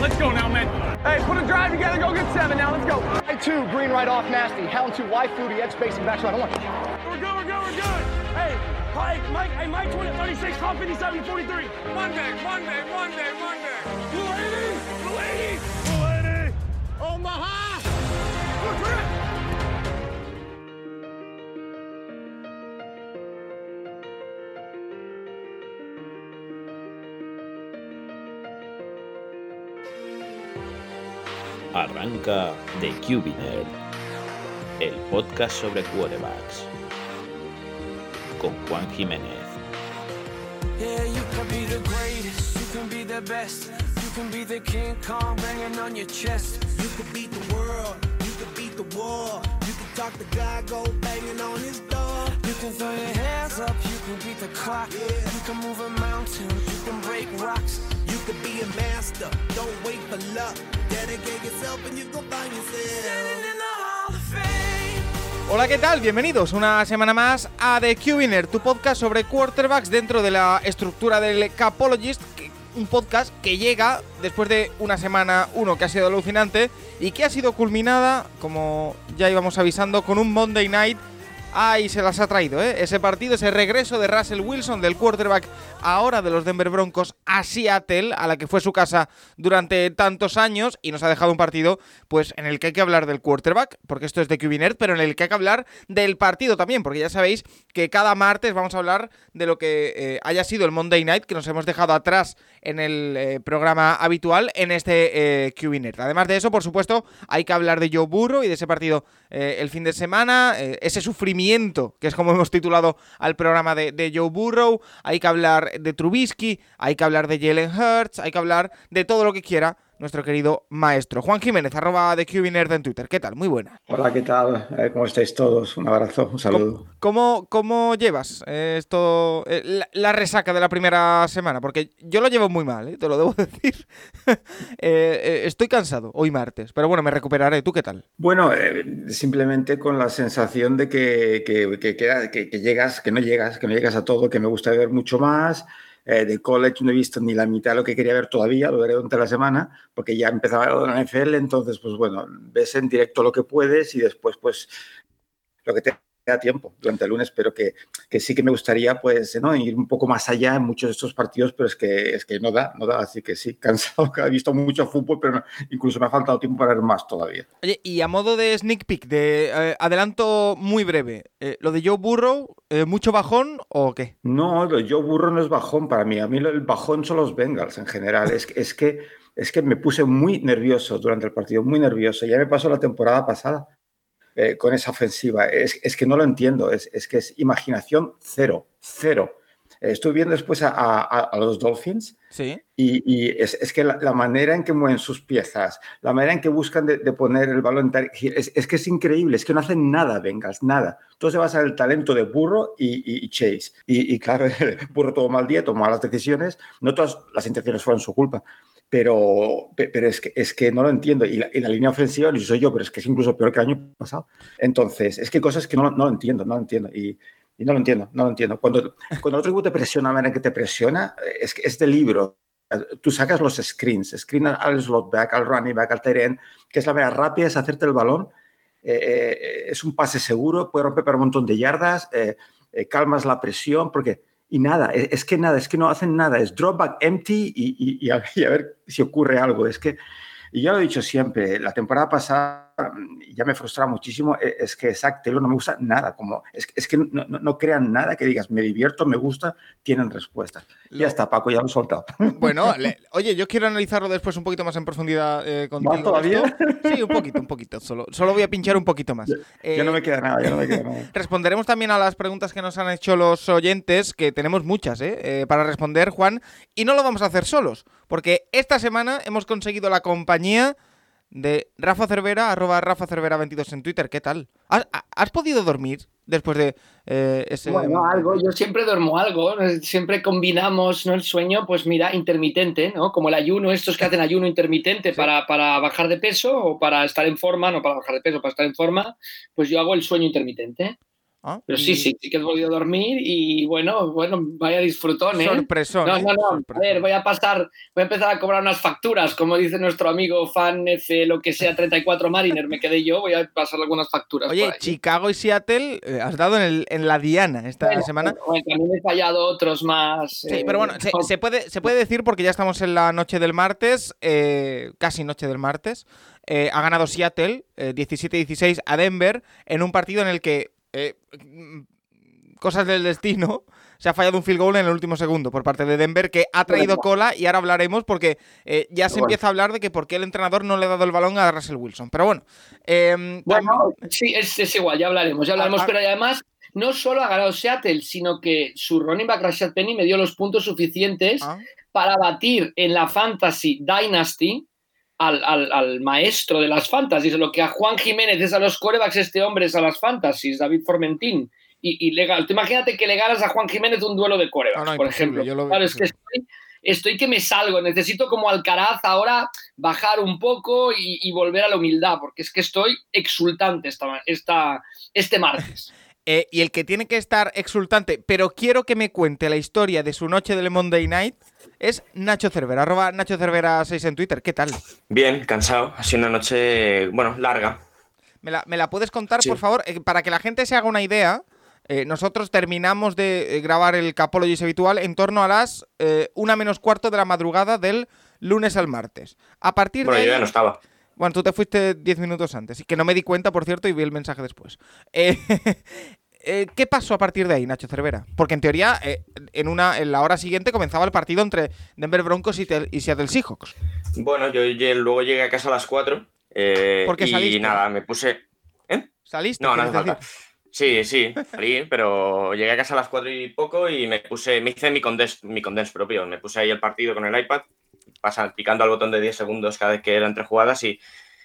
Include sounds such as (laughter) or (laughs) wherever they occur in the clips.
Let's go now, man. Hey, put a drive together. Go get seven now. Let's go. I two, green right off, nasty. Hound two, wide fluty, X spacing, back shot. Want. We're good, we're good, we're good. Hey, Mike, Mike, hey, Mike 20, 36, top 57, 43. One day, one day, one day, one day. Blue 80, blue 80, blue 80. Omaha! Arranca The Cubiner, el podcast sobre quarterbacks. Con Juan Jiménez. Yeah, you can be the greatest, you can be the best, you can be the King Kong banging on your chest. You could beat the world, you could beat the war. You could talk to God, go banging on his door. You can throw your hands up, you can beat the clock. You can move a mountain, you can break rocks. Be a master, don't wait for. Dedicate yourself and you find yourself. Hola, ¿qué tal? Bienvenidos una semana más a The Q-Winner, tu podcast sobre quarterbacks dentro de la estructura del Capologist, un podcast que llega después de una semana, uno que ha sido alucinante y que ha sido culminada, como ya íbamos avisando, con un Monday Night. Ahí se las ha traído, ¿eh? Ese partido, ese regreso de Russell Wilson, del quarterback ahora de los Denver Broncos a Seattle, a la que fue su casa durante tantos años, y nos ha dejado un partido, pues, en el que hay que hablar del quarterback, porque esto es de QB pero en el que hay que hablar del partido también, porque ya sabéis que cada martes vamos a hablar de lo que eh, haya sido el Monday Night, que nos hemos dejado atrás en el eh, programa habitual, en este eh, Además de eso, por supuesto, hay que hablar de Joe Burrow y de ese partido eh, el fin de semana, ese sufrimiento, que es como hemos titulado al programa de, de Joe Burrow, hay que hablar de Trubisky, hay que hablar de Jalen Hurts, hay que hablar de todo lo que quiera nuestro querido maestro. Juan Jiménez, arroba de QBNerd en Twitter. ¿Qué tal? Muy buena. Hola, ¿qué tal? ¿Cómo estáis todos? Un abrazo, un saludo. ¿Cómo, cómo llevas eh, esto, eh, la, la resaca de la primera semana? Porque yo lo llevo muy mal, eh, te lo debo (laughs) decir. (laughs) Eh, estoy cansado hoy martes, pero bueno, me recuperaré. ¿Tú qué tal? Bueno, eh, simplemente con la sensación de que, que- que- que llegas, que no llegas, que no llegas a todo, que me gusta ver mucho más. Eh, de college no he visto ni la mitad de lo que quería ver todavía, lo veré durante la semana, porque ya empezaba la NFL, entonces, pues bueno, ves en directo lo que puedes y después, pues, lo que te da tiempo durante el lunes, pero que, que sí que me gustaría, pues, ¿no? ir un poco más allá en muchos de estos partidos, pero es que, es que no da, no da, así que sí, (laughs) cansado, que he visto mucho fútbol, pero no- incluso me ha faltado tiempo para ver más todavía. Oye, y a modo de sneak peek, de eh, adelanto muy breve, eh, ¿lo de Joe Burrow, eh, mucho bajón o qué? No, lo de Joe Burrow no es bajón para mí. A mí el bajón son los Bengals en general. Es, que- es, que, es que me puse muy nervioso durante el partido, muy nervioso. Ya me pasó la temporada pasada eh, con esa ofensiva. Es, es que no lo entiendo. Es, es que es imaginación cero, cero. Eh, estuve viendo después a, a- a los Dolphins Sí. y, y es, es que la, la manera en que mueven sus piezas, la manera en que buscan de, de poner el balón, es, es que es increíble, es que no hacen nada, Bengals, nada. Todo se basa en el talento de Burro y, y- y Chase. Y, y claro, (laughs) Burro tomó mal día, tomó malas decisiones, no todas las intenciones fueron su culpa, pero, pe- pero es, que, es que no lo entiendo. Y la, y la línea ofensiva, ni soy yo, pero es que es incluso peor que el año pasado. Entonces, es que cosas que no, no lo entiendo, no lo entiendo. Y, y no lo entiendo, no lo entiendo. Cuando, cuando otro equipo te presiona, la manera que te presiona, es, es de libro. Tú sacas los screens, screen al slot back, al running back, al end, que es la manera rápida, es hacerte el balón. eh, eh, es un pase seguro, puede romper para un montón de yardas, eh, eh, calmas la presión, porque... Y nada, es, es que nada, es que no hacen nada, es drop back empty y, y- a, ver si ocurre algo. Es que, y ya lo he dicho siempre, la temporada pasada ya me frustraba muchísimo, e- es que Zach Taylor no me gusta nada, como, es, es que no, no- no crean nada que digas, me divierto, me gusta, tienen respuestas. Ya está, Paco, ya lo he soltado. (laughs) Bueno, le- oye, yo quiero analizarlo después un poquito más en profundidad eh, contigo. ¿Más todavía? esto. Sí, un poquito, un poquito. Solo, solo voy a pinchar un poquito más. ya no me queda nada, ya no me queda nada. (laughs) Responderemos también a las preguntas que nos han hecho los oyentes, que tenemos muchas ¿eh? Eh, para responder, Juan, y no lo vamos a hacer solos, porque esta semana hemos conseguido la compañía de Rafa Cervera, arroba Rafa Cervera 22 en Twitter. ¿Qué tal? ¿Has, has podido dormir después de eh, ese... Bueno, algo, yo siempre duermo algo, siempre combinamos ¿no? el sueño, pues mira, intermitente, ¿no? Como el ayuno, estos que hacen ayuno intermitente para, para bajar de peso o para estar en forma, no para bajar de peso, para estar en forma, pues yo hago el sueño intermitente. Ah, Pero sí, sí, sí que he podido dormir y bueno, bueno, vaya disfrutón, ¿eh? Sorpresón, No, no, no. A ver, voy a pasar, voy a empezar a cobrar unas facturas, como dice nuestro amigo fan F, lo que sea, 34 Mariner, me quedé yo, voy a pasar algunas facturas. Oye. Chicago y Seattle eh, has dado en, el- en la diana esta Bueno, semana. bueno, también he fallado otros más. Sí, eh, pero bueno, se, se puede, se puede decir porque ya estamos en la noche del martes, eh, casi noche del martes. ha ganado Seattle eh, 17-16 a Denver en un partido en el que, eh, cosas del destino, se ha fallado un field goal en el último segundo por parte de Denver que ha traído cola y ahora hablaremos porque eh, ya se Bueno. empieza a hablar de que por qué el entrenador no le ha dado el balón a Russell Wilson. Pero bueno, eh, Bueno, sí, es, es igual, ya hablaremos, ya hablaremos, Ah, ah. pero además no solo ha ganado Seattle, sino que su running back Rashad Penny me dio los puntos suficientes ah, para batir en la Fantasy Dynasty al, al- al maestro de las fantasies, lo que a Juan Jiménez es a los corebacks, este hombre es a las fantasies, David Formentín. Y, y le gan- tú imagínate que le ganas a Juan Jiménez un duelo de corebacks, No, no, por ejemplo. yo lo Claro, es que estoy, estoy que me salgo, necesito como Alcaraz ahora bajar un poco y, y volver a la humildad, porque es que estoy exultante esta, esta, este martes. Eh, y el que tiene que estar exultante, pero quiero que me cuente la historia de su noche del Monday Night, es Nacho Cervera, arroba Nacho Cervera 6 en Twitter. ¿Qué tal? Bien, cansado. Ha sido una noche, bueno, larga. ¿Me la, me la puedes contar, Sí. por favor? Eh, para que la gente se haga una idea, eh, nosotros terminamos de eh, grabar el Capologis habitual en torno a las una menos cuarto de la madrugada del lunes al martes. A partir Bueno, de yo ahí- ya no estaba. Bueno, tú te fuiste 10 minutos antes, y que no me di cuenta, por cierto, y vi el mensaje después. Eh, (laughs) eh, ¿Qué pasó a partir de ahí, Nacho Cervera? Porque en teoría, eh, en, una, en la hora siguiente comenzaba el partido entre Denver Broncos y, Seattle Seahawks. Bueno, yo luego llegué a casa a las 4. eh, ¿Por qué y saliste? nada, me puse. ¿Saliste? No, no hace falta. Sí, sí, salí, pero llegué a casa a las 4 y poco y me puse, me hice mi condens, mi condens propio. Me puse ahí el partido con el iPad, pasa, picando al botón de 10 segundos cada vez que era entre jugadas y,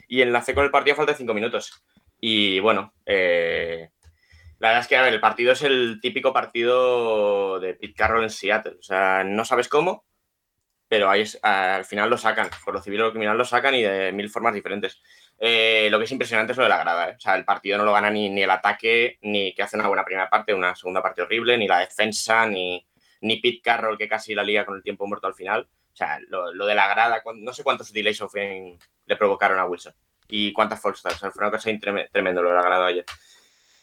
y enlacé con el partido a falta de 5 minutos. Y bueno, eh, la verdad es que a ver, el partido es el típico partido de Pete Carroll en Seattle. O sea, no sabes cómo, pero al final lo sacan. Por lo civil o lo criminal lo sacan y de mil formas diferentes. Eh, lo que es impresionante es lo de la grada. ¿eh? O sea, el partido no lo gana ni, ni el ataque, ni que hace una buena primera parte, una segunda parte horrible, ni la defensa, ni, ni Pete Carroll, que casi la liga con el tiempo muerto al final. O sea, lo, lo de la grada, no sé cuántos delays of game le provocaron a Wilson y cuántas false starts. O sea, fue una cosa tremendo lo de la grada ayer.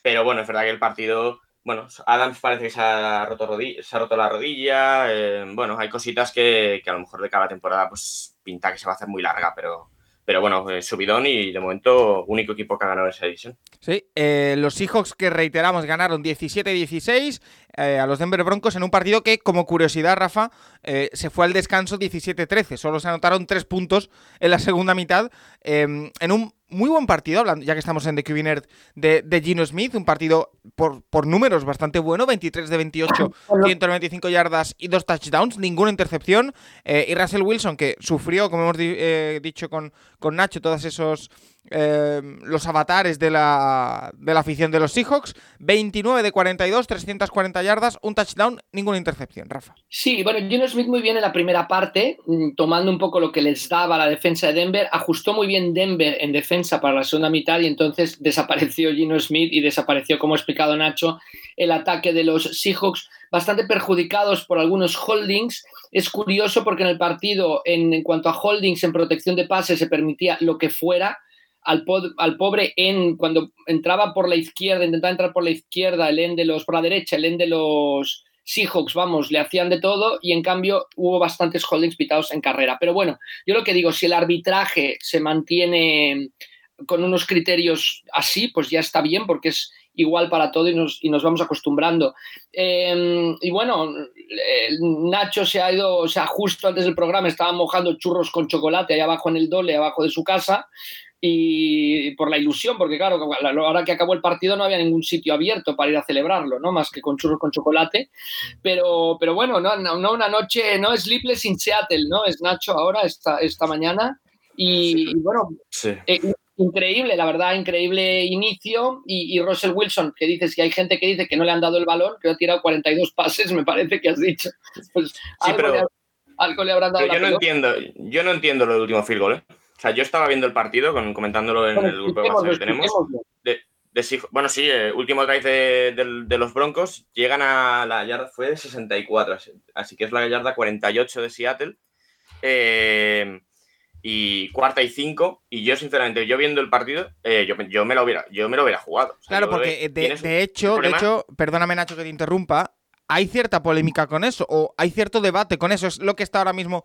Pero bueno, es verdad que el partido, bueno, Adams parece que se ha roto, rodi- se ha roto la rodilla. eh, bueno, hay cositas que, que a lo mejor de cada temporada pues pinta que se va a hacer muy larga, pero, pero bueno, eh, subidón y de momento único equipo que ha ganado esa edición. Sí, eh, los Seahawks que reiteramos ganaron 17-16 eh, a los Denver Broncos en un partido que, como curiosidad, Rafa, eh, se fue al descanso 17-13. Solo se anotaron tres puntos en la segunda mitad eh, en un muy buen partido, hablando, ya que estamos en The QB Nerd, de, de Gino Smith, un partido por, por números bastante bueno, 23 de 28, 195 (laughs) yardas y dos touchdowns, ninguna intercepción. Eh, y Russell Wilson, que sufrió, como hemos di- eh, dicho con, con Nacho, todos esos eh, los avatares de la, de la afición de los Seahawks. 29 de 42, 340 yardas, un touchdown, ninguna intercepción, Rafa. Sí, bueno, Gino Smith muy bien en la primera parte, mm, tomando un poco lo que les daba la defensa de Denver, ajustó muy bien Denver en defensa para la segunda mitad y entonces (laughs) desapareció Gino Smith y desapareció, como ha explicado Nacho, el ataque de los Seahawks, bastante perjudicados por algunos holdings. Es curioso porque en el partido, en, en cuanto a holdings en protección de pase, se permitía lo que fuera. Al, pobre en cuando entraba por la izquierda, intentaba entrar por la izquierda, el end de los, por la derecha, el end de los Seahawks, vamos, le hacían de todo y en cambio hubo bastantes holdings pitados en carrera. Pero bueno, yo lo que digo, si el arbitraje se mantiene con unos criterios así, pues ya está bien porque es igual para todo y nos, y nos vamos acostumbrando. Eh, y bueno, Nacho se ha ido, o sea, justo antes del programa estaba mojando churros con chocolate ahí abajo en el dole, abajo de su casa y por la ilusión, porque claro, ahora que acabó el partido no había ningún sitio abierto para ir a celebrarlo, ¿no? Más que con churros con chocolate. Pero, pero bueno, no, no, una noche, no es Sleepless in Seattle, ¿no? Es Nacho ahora, esta, esta mañana. Y, y bueno, Sí. eh, increíble, la verdad, increíble inicio. Y, y Russell Wilson, que dices que hay gente que dice que no le han dado el balón, que ha tirado 42 pases, me parece que has dicho. Pues algo, pero- le, algo le habrán dado Pero yo no pelota. entiendo, yo no entiendo lo del último field goal, ¿eh? O sea, yo estaba viendo el partido, con- comentándolo en Bueno, el grupo de WhatsApp que tenemos. de- de bueno, sí, eh, último drive de, los Broncos, llegan a la yarda, fue de 64, así, así que es la yarda 48 de Seattle. Eh, y cuarta y cinco, y yo sinceramente, yo viendo el partido, eh, yo, yo me lo hubiera, yo me lo hubiera jugado. O sea, Claro, porque de, hecho, de hecho, perdóname Nacho que te interrumpa, hay cierta polémica con eso, o hay cierto debate con eso, es lo que está ahora mismo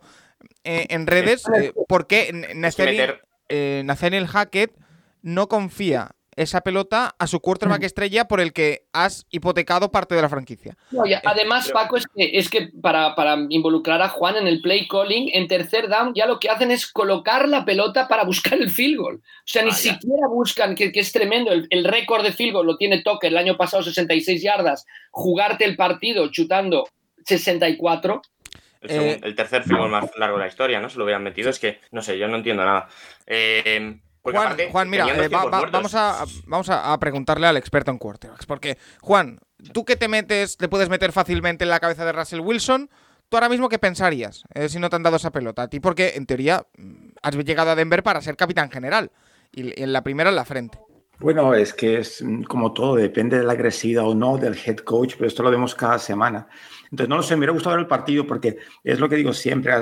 eh, en redes, eh, porque Nathaniel, eh, Nathaniel Hackett no confía esa pelota a su Mm. quarterback estrella por el que has hipotecado parte de la franquicia. No, y además, pero- Paco, es que, es que para, para involucrar a Juan en el play calling, en tercer down ya lo que hacen es colocar la pelota para buscar el field goal. O sea, ni ya. siquiera buscan, que, que es tremendo, el, el récord de field goal lo tiene Tucker el año pasado 66 yardas, jugarte el partido chutando 64. El, Eh, el tercer film más largo de la historia, ¿no? Se lo hubieran metido. Es que, no sé, yo no entiendo nada. Eh, porque Juan, aparte, Juan, mira, eh, va- va- vamos, a, vamos a, a preguntarle al experto en quarterbacks. Porque, Juan, tú que te metes, te puedes meter fácilmente en la cabeza de Russell Wilson, ¿tú ahora mismo qué pensarías eh, si no te han dado esa pelota? A ti, porque en teoría mm, has llegado a Denver para ser capitán general. Y en la primera en la frente. Bueno, es que es mm, como todo, depende de la agresividad o no del head coach, pero esto lo vemos cada semana. Entonces, no lo sé, me hubiera gustado ver el partido porque es lo que digo siempre,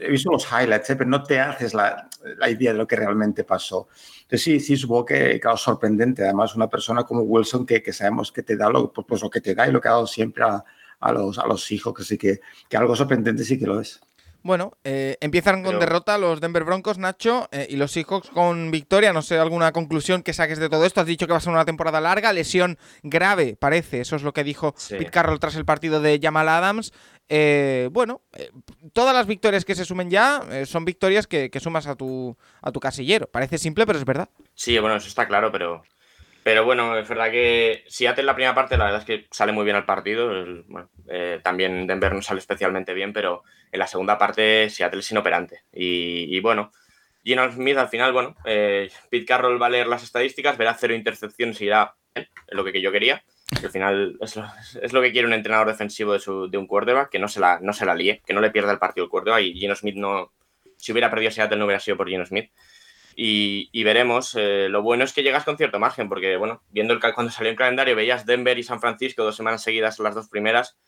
he visto los highlights, ¿eh? pero no te haces la, la idea de lo que realmente pasó. Entonces, sí, sí, supongo que, claro, sorprendente. Además, una persona como Wilson que, que sabemos que te da lo, pues, pues lo que te da y lo que ha dado siempre a, a los, a los hijos, así que, que algo sorprendente sí que lo es. Bueno, eh, empiezan con Pero- derrota los Denver Broncos, Nacho, eh, y los Seahawks con victoria. No sé, alguna conclusión que saques de todo esto. Has dicho que va a ser una temporada larga, lesión grave, parece. Eso es lo que dijo Sí. Pete Carroll tras el partido de Jamal Adams. Eh, bueno, todas las victorias que se sumen ya son victorias que, que sumas a tu, a tu casillero. Parece simple, pero es verdad. Sí, bueno, eso está claro, pero, pero bueno, es verdad que Seattle en la primera parte, la verdad es que sale muy bien el partido. el- bueno, eh, también Denver no sale especialmente bien, pero en la segunda parte Seattle es inoperante. Y, y bueno, Gino Smith al final, bueno, eh, Pete Carroll va a leer las estadísticas, verá cero intercepciones y irá bien, lo que yo quería. Al final es lo, es lo que quiere un entrenador defensivo de, su, de un quarterback, que no se, la, no se la líe, que no le pierda el partido el quarterback. Y Gino Smith no, si hubiera perdido Seattle no hubiera sido por Gino Smith y, y veremos. Eh, lo bueno es que llegas con cierto margen, porque bueno, viendo el, cuando salió el calendario, veías Denver y San Francisco dos semanas seguidas, las dos primeras,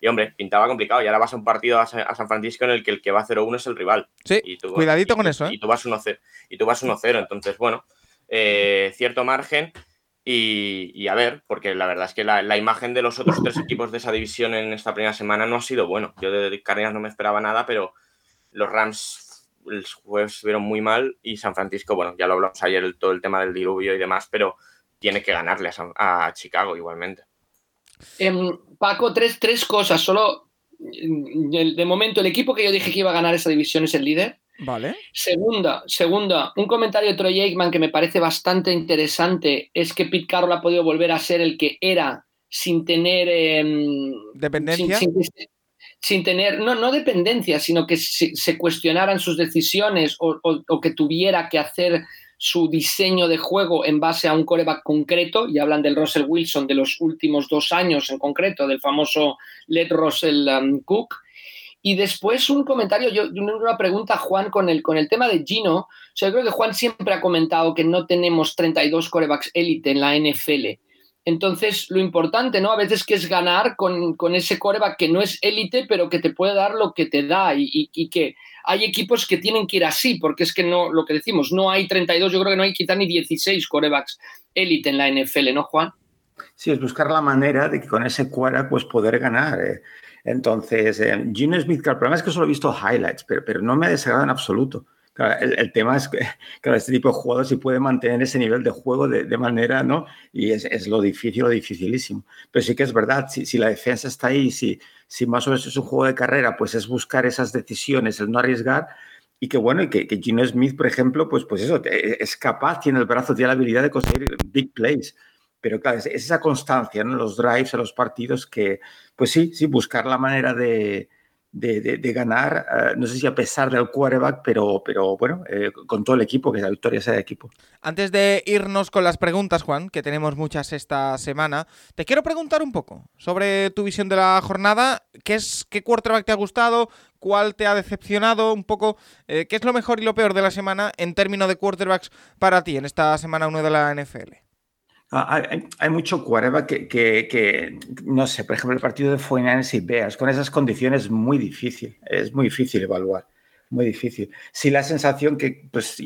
y hombre, pintaba complicado. Y ahora vas a un partido a, Sa- a San Francisco en el que el que va 0-1 es el rival. Sí, Y tú- cuidadito y con eso, ¿eh? Y tú vas 1-0. Y tú vas 1-0. Entonces, bueno, eh, cierto margen. Y, y a ver, porque la verdad es que la, la imagen de los otros tres equipos de esa división en esta primera semana no ha sido bueno. Yo de Cardinals no me esperaba nada, pero los Rams el jueves estuvieron muy mal y San Francisco, bueno, ya lo hablamos ayer, el- todo el tema del diluvio y demás, pero tiene que ganarle a, San- a Chicago igualmente. Em, Paco, tres, tres cosas. Solo, mm, el- de momento, el equipo que yo dije que iba a ganar esa división es el líder. Vale. Segunda, segunda, un comentario de Troy Aikman que me parece bastante interesante es que Pete Carroll ha podido volver a ser el que era sin tener em, Dependencia. sin, sin- sin tener, no, no dependencia, sino que se, se cuestionaran sus decisiones o, o- que tuviera que hacer su diseño de juego en base a un coreback concreto, y hablan del Russell Wilson de los últimos dos años en concreto, del famoso Led Russell um, Cook. Y después un comentario, yo una pregunta a Juan con el, con el tema de Gino. O sea, yo creo que Juan siempre ha comentado que no tenemos 32 corebacks élite en la NFL. Entonces, lo importante, ¿no? A veces que es ganar con, con ese coreback que no es élite, pero que te puede dar lo que te da y, y- que hay equipos que tienen que ir así, porque es que no, lo que decimos, no hay 32, yo creo que no hay quizá ni 16 corebacks élite en la NFL, ¿no, Juan? Sí, es buscar la manera de que con ese cuadra pues poder ganar. eh. Entonces, eh, Gino Smith, el problema es que solo he visto highlights, pero, pero no me desagrada en absoluto. Claro, el, el tema es que (laughs) claro, este tipo de jugadores si puede mantener ese nivel de juego de, de manera, ¿no? Y es, es, lo difícil, lo dificilísimo. Pero sí que es verdad, si, si la defensa está ahí, si, si más o menos es un juego de carrera, pues es buscar esas decisiones, el no arriesgar. Y que bueno, y que, que Gino Smith, por ejemplo, pues, pues eso, es capaz, tiene el brazo, tiene la habilidad de conseguir big plays. Pero claro, es, es esa constancia en ¿no? los drives, en los partidos, que pues sí, sí, buscar la manera de, de, de, de ganar, uh, no sé si a pesar del quarterback, pero, pero bueno, eh, con todo el equipo, que la victoria sea de equipo. Antes de irnos con las preguntas, Juan, que tenemos muchas esta semana, te quiero preguntar un poco sobre tu visión de la jornada. ¿Qué, es, qué quarterback te ha gustado? ¿Cuál te ha decepcionado? Un poco, eh, ¿qué es lo mejor y lo peor de la semana en términos de quarterbacks para ti en esta semana 1 de la NFL? Ah, Hay, hay mucho quarterback que, que, que, no sé, por ejemplo, el partido de Foynandes y Bears, con esas condiciones es muy difícil, es muy difícil evaluar, muy difícil. Sí, la sensación que, pues,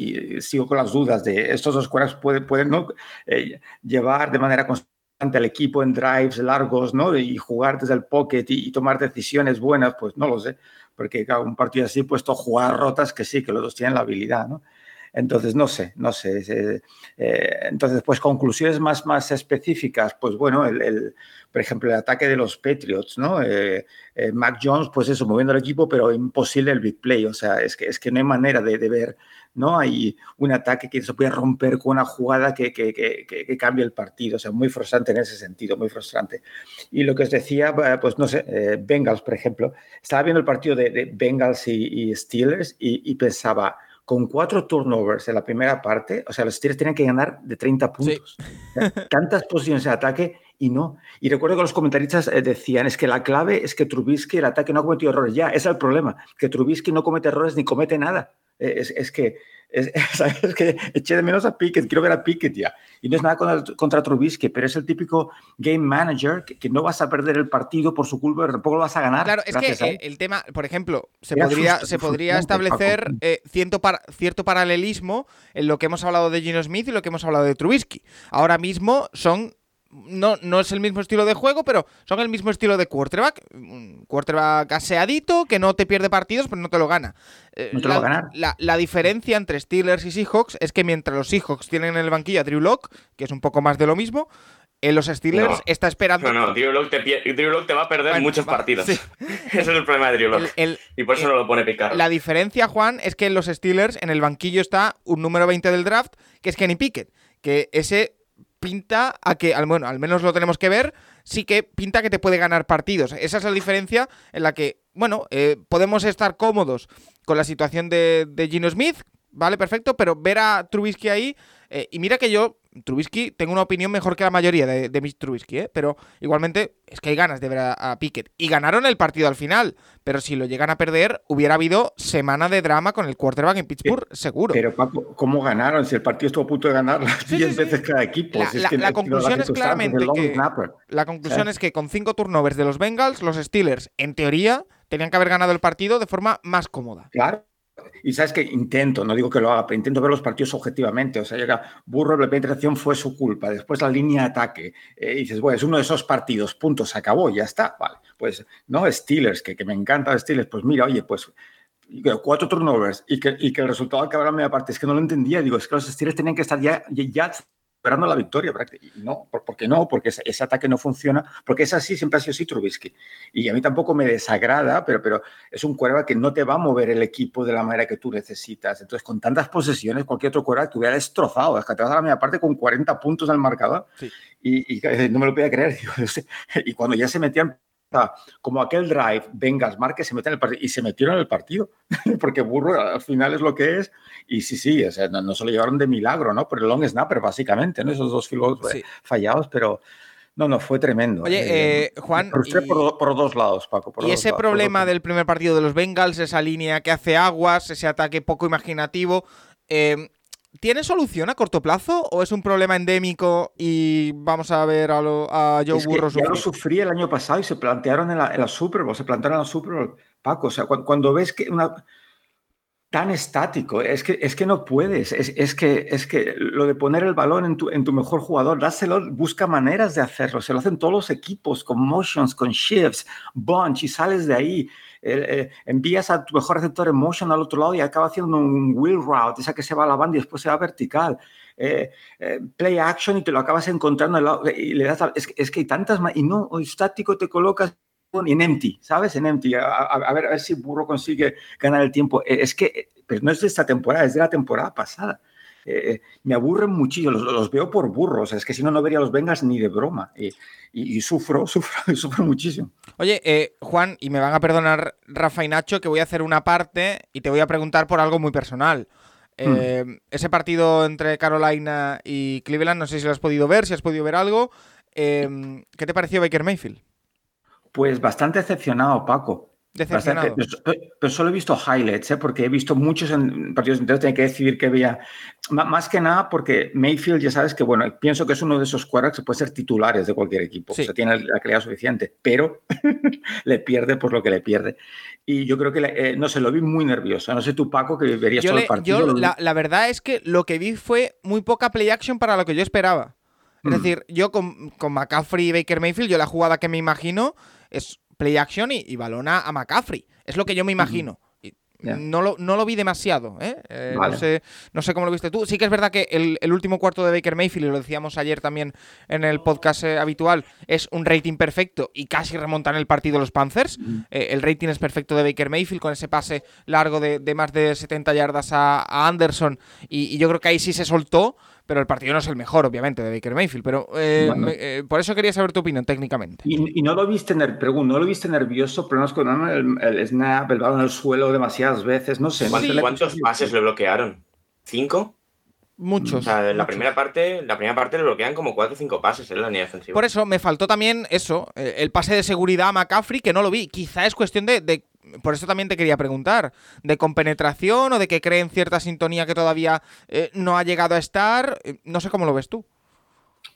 sigo con las dudas de estos dos quarterbacks pueden, pueden ¿no? Eh, llevar de manera constante al equipo en drives largos, ¿no? Y jugar desde el pocket y, y tomar decisiones buenas, pues no lo sé, porque claro, un partido así, pues, todo jugar rotas que sí, que los dos tienen la habilidad, ¿no? Entonces, no sé, no sé. Eh, eh, entonces, pues conclusiones más, más específicas, pues bueno, el, por ejemplo, el ataque de los Patriots, ¿no? Eh, eh, Mac Jones, pues eso, moviendo el equipo, pero imposible el big play, o sea, es que, es que no hay manera de, de ver, ¿no? Hay un ataque que se puede romper con una jugada que, que, que, cambie el partido, o sea, muy frustrante en ese sentido, muy frustrante. Y lo que os decía, pues no sé, Bengals, por ejemplo, estaba viendo el partido de, Bengals y, Steelers y pensaba, con cuatro turnovers en la primera parte, o sea, los Steelers tenían que ganar de 30 puntos. Sí. Tantas posiciones de ataque y no. Y recuerdo que los comentaristas eh, decían, es que la clave es que Trubisky, el ataque no ha cometido errores. Ya, ese es el problema, que Trubisky no comete errores ni comete nada. Eh, es, es que es, (laughs) ¿sabes? que eché de menos a Pickett, quiero ver a Pickett ya. Y no es nada contra, contra Trubisky, pero es el típico game manager que, que, no vas a perder el partido por su culpa, pero tampoco lo vas a ganar. Claro, es que eh, el tema, por ejemplo, se Era podría, se podría establecer eh, cierto, par, cierto paralelismo en lo que hemos hablado de Gino Smith y lo que hemos hablado de Trubisky. Ahora mismo son no, no es el mismo estilo de juego, pero son el mismo estilo de quarterback. Un quarterback aseadito, que no te pierde partidos, pero no te lo gana. Eh, no te la, lo va a ganar. La, la, diferencia entre Steelers y Seahawks es que mientras los Seahawks tienen en el banquillo a Drew Lock, que es un poco más de lo mismo, en los Steelers no, está esperando. No, no, Drew Lock te, Drew Lock te va a perder bueno, muchos partidos. Sí. (laughs) Ese es el problema de Drew Lock. El, el, y por eso el, no lo pone picar. La diferencia, Juan, es que en los Steelers, en el banquillo está un número 20 del draft, que es Kenny Pickett. Que ese pinta a que, bueno, al menos lo tenemos que ver, sí que pinta que te puede ganar partidos. Esa es la diferencia en la que, bueno, eh, podemos estar cómodos con la situación de, de Gino Smith, vale, perfecto, pero ver a Trubisky ahí, eh, y mira que yo, Trubisky, tengo una opinión mejor que la mayoría de, de mis Trubisky, ¿eh? pero igualmente es que hay ganas de ver a, a, Pickett. Y ganaron el partido al final, pero si lo llegan a perder, hubiera habido semana de drama con el quarterback en Pittsburgh, pero, seguro. Pero Paco, ¿cómo ganaron? Si el partido estuvo a punto de ganar las 10 sí, sí, veces cada equipo. La, si la, es que la conclusión es claramente que, la conclusión es que con cinco turnovers de los Bengals, los Steelers, en teoría, tenían que haber ganado el partido de forma más cómoda. Claro. Y sabes que intento, no digo que lo haga, pero intento ver los partidos objetivamente. O sea, llega Burro, la penetración fue su culpa. Después la línea de ataque. Eh, dices, bueno, es uno de esos partidos, punto, se acabó, ya está. Vale, pues no, Steelers, que, que me encanta Steelers, pues mira, oye, pues cuatro turnovers y que, y que el resultado acabara a media parte. Es que no lo entendía. Digo, es que los Steelers tenían que estar ya esperando la victoria. No, ¿por qué no? Porque ese, ese, ataque no funciona, porque es así, siempre ha sido así Trubisky. Y a mí tampoco me desagrada, pero, pero es un cuerva que no te va a mover el equipo de la manera que tú necesitas. Entonces, con tantas posesiones, cualquier otro cuerva te hubiera destrozado. Es que te vas a la media parte con 40 puntos al marcador. Sí. Y, y, no me lo podía creer. (laughs) Y cuando ya se metían como aquel drive, Vengas, Marque se mete en el partido y se metieron en el partido, (laughs) porque Burro al final es lo que es. Y sí, sí, o sea, no, no, se lo llevaron de milagro, ¿no? Por el long snapper, básicamente, ¿no? Esos dos filos sí. fallados, pero no, no, fue tremendo. Oye, eh, eh, Juan. Y, por, por, dos lados, Paco. y ese lados, problema del primer partido de los Bengals, esa línea que hace aguas, ese ataque poco imaginativo. Eh, ¿Tiene solución a corto plazo o es un problema endémico y vamos a ver a, lo, a Joe es Burrow que Ya lo sufrí el año pasado y se plantearon en la, en la Super Bowl, se plantearon en la Super Bowl, Paco. O sea, cuando, cuando ves que una tan estático, es que, es que no puedes, es, es, que, es que lo de poner el balón en tu, en tu mejor jugador, dáselo, busca maneras de hacerlo, se lo hacen todos los equipos, con motions, con shifts, bunch, y sales de ahí, eh, eh, envías a tu mejor receptor en motion al otro lado y acaba haciendo un wheel route, esa que se va a la banda y después se va vertical. Eh, eh, play action y te lo acabas encontrando lado, y le das, es, es, que hay tantas más, y no, estático te colocas en empty, ¿sabes? En empty, a, a, a, ver, a ver si Burro consigue ganar el tiempo. Es que, pero no es de esta temporada, es de la temporada pasada. Eh, me aburren muchísimo, los, los, veo por burros, es que si no, no vería los Vengas ni de broma. Y, y, y sufro, (laughs) sufro, sufro muchísimo. Oye, eh, Juan, y me van a perdonar Rafa y Nacho, que voy a hacer una parte y te voy a preguntar por algo muy personal. Eh, hmm. Ese partido entre Carolina y Cleveland, no sé si lo has podido ver, si has podido ver algo. Eh, ¿Qué te pareció Baker Mayfield? Pues bastante decepcionado, Paco. Bastante, pero, pero solo he visto highlights, ¿eh? porque he visto muchos en partidos enteros, tenía que decidir qué veía. M- Más que nada porque Mayfield, ya sabes que, bueno, pienso que es uno de esos quarterbacks que puede ser titulares de cualquier equipo. Sí. O sea, tiene la calidad suficiente, pero (laughs) le pierde por lo que le pierde. Y yo creo que, le- eh, no sé, lo vi muy nervioso. No sé tú, Paco, que verías Yo, todo le- el partido. yo la, la verdad es que lo que vi fue muy poca play action para lo que yo esperaba. Es Mm. decir, yo con, con McCaffrey y Baker Mayfield, yo la jugada que me imagino es play action y, y balona a McCaffrey. Es lo que yo me imagino. No, lo, no lo vi demasiado, ¿eh? Eh, Vale. no, sé, no sé cómo lo viste tú. Sí que es verdad que el, el último cuarto de Baker Mayfield, y lo decíamos ayer también en el podcast eh, habitual, es un rating perfecto y casi remontan el partido los Panthers. Eh, el rating es perfecto de Baker Mayfield con ese pase largo de, de más de 70 yardas a, a Anderson y, y yo creo que ahí sí se soltó, pero el partido no es el mejor, obviamente, de Baker Mayfield. Pero eh, Bueno. me- eh, por eso quería saber tu opinión técnicamente. Y, y no lo viste, pregunto, ¿no lo viste nervioso? Problemas con el, el snap, el balón en el suelo demasiadas veces, no sé. ¿Cuántos, cuántos pases le bloquearon? ¿Cinco? Muchos. O sea, en la muchos. primera parte, la primera parte le bloquean como cuatro o cinco pases en la línea defensiva. Por eso me faltó también eso, eh, el pase de seguridad a McCaffrey, que no lo vi. Quizá es cuestión de, de- Por eso también te quería preguntar, de compenetración o de que creen cierta sintonía que todavía eh, no ha llegado a estar. Eh, No sé cómo lo ves tú.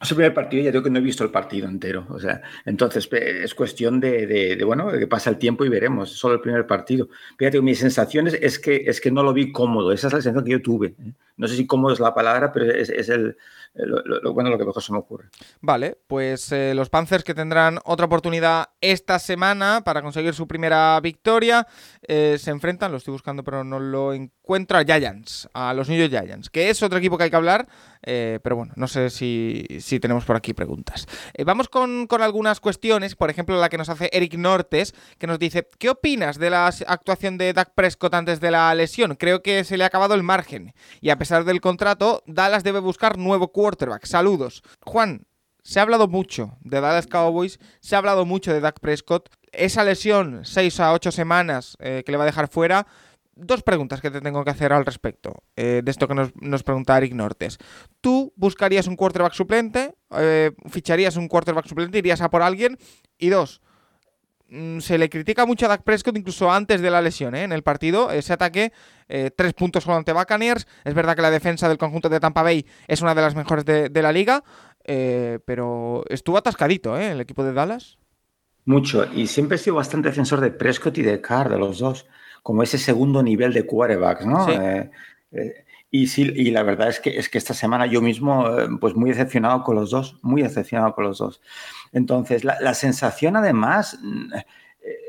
Es el primer partido, ya digo que no he visto el partido entero. O sea, entonces es cuestión de, bueno, que pasa el tiempo y veremos. Solo el primer partido. Fíjate, mis sensaciones es que, es que no lo vi cómodo. Esa es la sensación que yo tuve. ¿eh? No sé si cómodo es la palabra, pero es el, lo, lo- lo- bueno, lo que mejor se me ocurre. Vale, pues eh, los Panthers que tendrán otra oportunidad esta semana para conseguir su primera victoria eh, se enfrentan, lo estoy buscando pero no lo encuentro, a Giants, a los New York Giants, que es otro equipo que hay que hablar, eh, pero bueno, no sé si, si tenemos por aquí preguntas. Eh, vamos con, con algunas cuestiones, por ejemplo la que nos hace Eric Nortes, que nos dice, ¿qué opinas de la actuación de Dak Prescott antes de la lesión? Creo que se le ha acabado el margen y a pesar del contrato, Dallas debe buscar nuevo quarterback. Saludos. Juan, se ha hablado mucho de Dallas Cowboys, se ha hablado mucho de Dak Prescott. Esa lesión, 6 a 8 semanas eh, que le va a dejar fuera. Dos preguntas que te tengo que hacer al respecto eh, de esto que nos, nos pregunta Eric Nortes. ¿Tú buscarías un quarterback suplente? Eh, ¿Ficharías un quarterback suplente? ¿Irías a por alguien? Y dos, se le critica mucho a Dak Prescott incluso antes de la lesión ¿eh? en el partido. Ese ataque, eh, tres puntos solo ante Buccaneers. Es verdad que la defensa del conjunto de Tampa Bay es una de las mejores de, de la liga, eh, pero estuvo atascadito el equipo de Dallas. Mucho. Y siempre he sido bastante defensor de Prescott y de Carr, de los dos, como ese segundo nivel de quarterbacks, ¿no? Sí. Y sí, y la verdad es que, es que esta semana yo mismo, eh, pues muy decepcionado con los dos, muy decepcionado con los dos. Entonces, la, sensación además mm,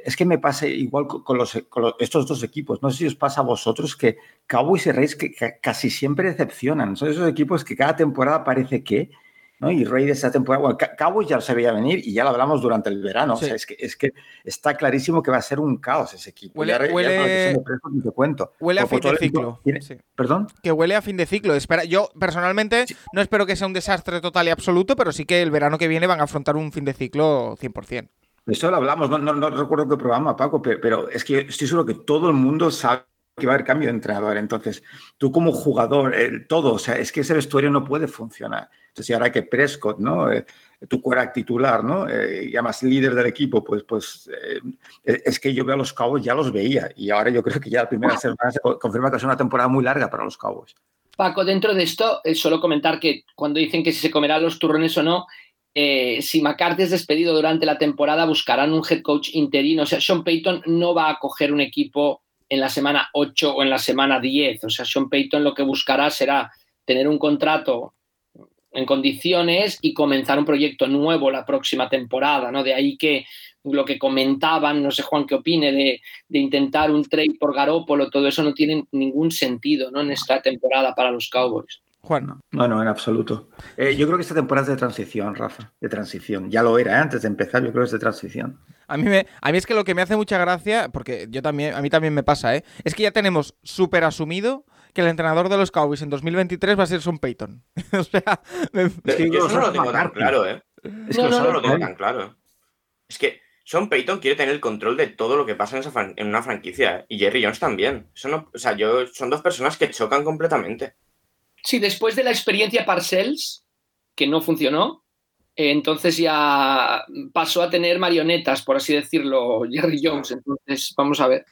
es que me pasa igual con, los, estos dos equipos. No sé si os pasa a vosotros que Cowboys y Reyes que casi siempre decepcionan. Son esos equipos que cada temporada parece que, ¿no? Y Raiders esta temporada, bueno, Ca- Cowboys ya se veía venir y ya lo hablamos durante el verano. Sí. O sea, es que, es que está clarísimo que va a ser un caos ese equipo. Huele- Ya- ya huele- con la lesión de Prescott ni te cuento. Huele a fin de ciclo. Sí. ¿Perdón? Que huele a fin de ciclo. Espera, yo personalmente no espero que sea un desastre total y absoluto, pero sí que el verano que viene van a afrontar un fin de ciclo 100%. Eso lo hablamos, no, no, no recuerdo qué programa, Paco, pero, pero es que estoy seguro que todo el mundo sabe que va a haber cambio de entrenador. Entonces, tú como jugador, eh, todo, o sea, es que ese vestuario no puede funcionar. Entonces, y ahora que Prescott, ¿no? Eh, tu quarterback titular, ¿no? Eh, y además líder del equipo, pues, pues eh, es que yo veo a los Cowboys, ya los veía. Y ahora yo creo que ya la primera semana se co- confirma que es una temporada muy larga para los Cowboys. Paco, dentro de esto, eh, solo comentar que cuando dicen que si se comerán los turrones o no, eh, si McCarthy es despedido durante la temporada, buscarán un head coach interino. O sea, Sean Payton no va a coger un equipo en la semana 8 o en la semana 10. O sea, Sean Payton lo que buscará será tener un contrato en condiciones y comenzar un proyecto nuevo la próxima temporada, ¿no? De ahí que lo que comentaban, no sé Juan qué opine, de, de intentar un trade por Garópolo, todo eso no tiene ningún sentido, ¿no? En esta temporada para los Cowboys. Juan. No, no, en absoluto. Eh, yo creo que esta temporada es de transición, Rafa, de transición. Ya lo era ¿eh? antes de empezar, yo creo que es de transición. A mí, me, a mí es que lo que me hace mucha gracia, porque yo también, a mí también me pasa, ¿eh? es que ya tenemos súper asumido que el entrenador de los Cowboys en 2023 va a ser Sean Payton. (laughs) o sea, me- Es que Yo eso no lo tengo tan claro, ¿eh? Es que no, Eso no lo tengo sabe. tan claro. Es que Sean Payton quiere tener el control de todo lo que pasa en, esa fran- en una franquicia. ¿eh? Y Jerry Jones también. Eso no, o sea, yo, son dos personas que chocan completamente. Sí, después de la experiencia Parcells, que no funcionó, entonces ya pasó a tener marionetas, por así decirlo, Jerry Jones. Entonces, vamos a ver.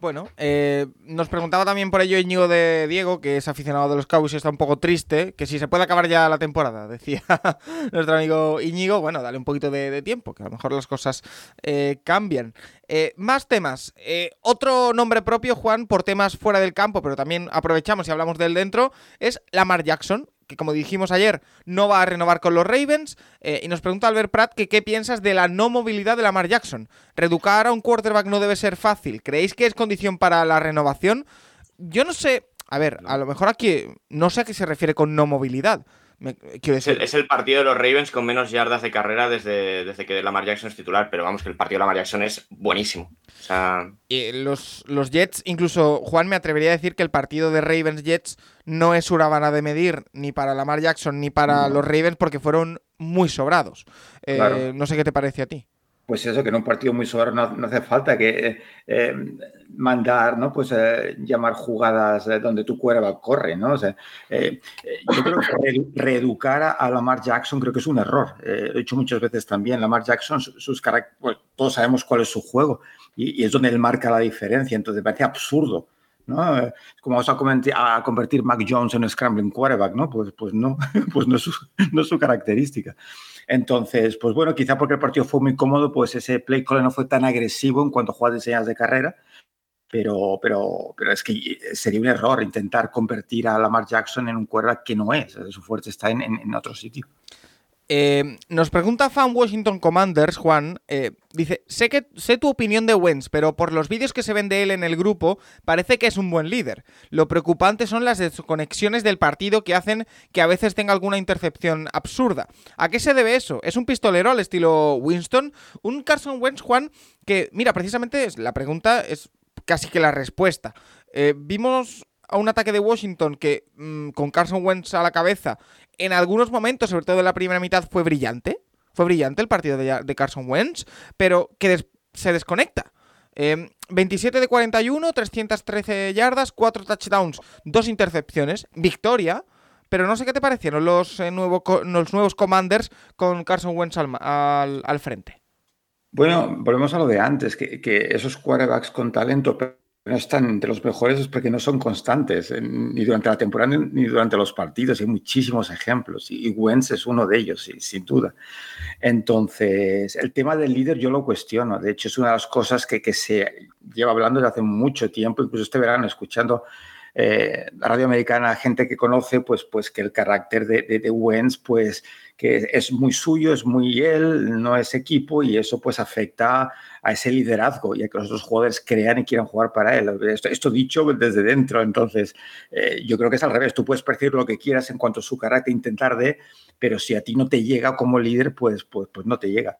Bueno, eh, nos preguntaba también por ello Íñigo de Diego, que es aficionado de los Cowboys y está un poco triste, que si se puede acabar ya la temporada, (laughs) decía (laughs) nuestro amigo Íñigo. Bueno, dale un poquito de, tiempo, que a lo mejor las cosas eh, cambian. Eh, más temas. otro nombre propio, Juan, por temas fuera del campo, pero también aprovechamos y hablamos del dentro, es Lamar Jackson, que como dijimos ayer, no va a renovar con los Ravens. Eh, y nos pregunta Albert Pratt que qué piensas de la no movilidad de Lamar Jackson. Reeducar a un quarterback no debe ser fácil. ¿Creéis que es condición para la renovación? Yo no sé. A ver, a lo mejor aquí no sé a qué se refiere con no movilidad. Es, el, partido de los Ravens con menos yardas de carrera desde, desde que Lamar Jackson es titular, pero vamos, que el partido de Lamar Jackson es buenísimo. los, los Jets, incluso Juan me atrevería a decir que el partido de Ravens-Jets no es una vara de medir ni para Lamar Jackson ni para los Ravens porque fueron muy sobrados. Eh, no sé qué te parece a ti pues eso, que en un partido muy sobrado no, hace falta que eh, mandar, ¿no? Pues eh, llamar jugadas donde tu cuerva corre, ¿no? O sea, eh, yo creo que reeducar a Lamar Jackson creo que es un error. lo he dicho muchas veces también, Lamar Jackson, sus pues, todos sabemos cuál es su juego y, es donde él marca la diferencia, entonces parece absurdo. ¿no? Como vamos a, a, convertir Mac Jones en un scrambling quarterback, ¿no? Pues, pues no, (laughs) pues no es, su, no es su característica. Entonces, pues bueno, quizá porque el partido fue muy cómodo, pues ese play call no fue tan agresivo en cuanto a jugadas de señas de carrera, pero, pero, pero es que sería un error intentar convertir a Lamar Jackson en un quarterback que no es, su fuerte está en, en otro sitio. Eh, nos pregunta Fan Washington Commanders, Juan. Eh, dice: sé, que, sé tu opinión de Wentz, pero por los vídeos que se ven de él en el grupo, parece que es un buen líder. Lo preocupante son las desconexiones del partido que hacen que a veces tenga alguna intercepción absurda. ¿A qué se debe eso? ¿Es un pistolero al estilo Winston? ¿Un Carson Wentz, Juan? Que, mira, precisamente la pregunta es casi que la respuesta. Eh, vimos a un ataque de Washington que mm, con Carson Wentz a la cabeza en algunos momentos, sobre todo en la primera mitad, fue brillante. Fue brillante el partido de, Carson Wentz, pero que se desconecta. 27 em, de 41, 313 yardas, 4 touchdowns, 2 intercepciones, victoria. Pero no sé qué te parecieron los, eh, los nuevos Commanders con Carson Wentz al, frente. Bueno, volvemos a lo de antes, que, que esos quarterbacks con talento no están entre los mejores es porque no son constantes, ni durante la temporada ni durante los partidos. Hay muchísimos ejemplos y Wentz es uno de ellos, sin duda. Entonces, el tema del líder yo lo cuestiono. De hecho, es una de las cosas que, que se lleva hablando desde hace mucho tiempo, incluso este verano, escuchando eh, la radio americana, gente que conoce, pues, pues que el carácter de, de, pues que es muy suyo, es muy él, no es equipo y eso pues afecta a ese liderazgo y a que los otros jugadores crean y quieran jugar para él. Esto, dicho desde dentro, entonces eh, yo creo que es al revés, tú puedes percibir lo que quieras en cuanto a su carácter, intentar de, pero si a ti no te llega como líder, pues, pues, pues no te llega.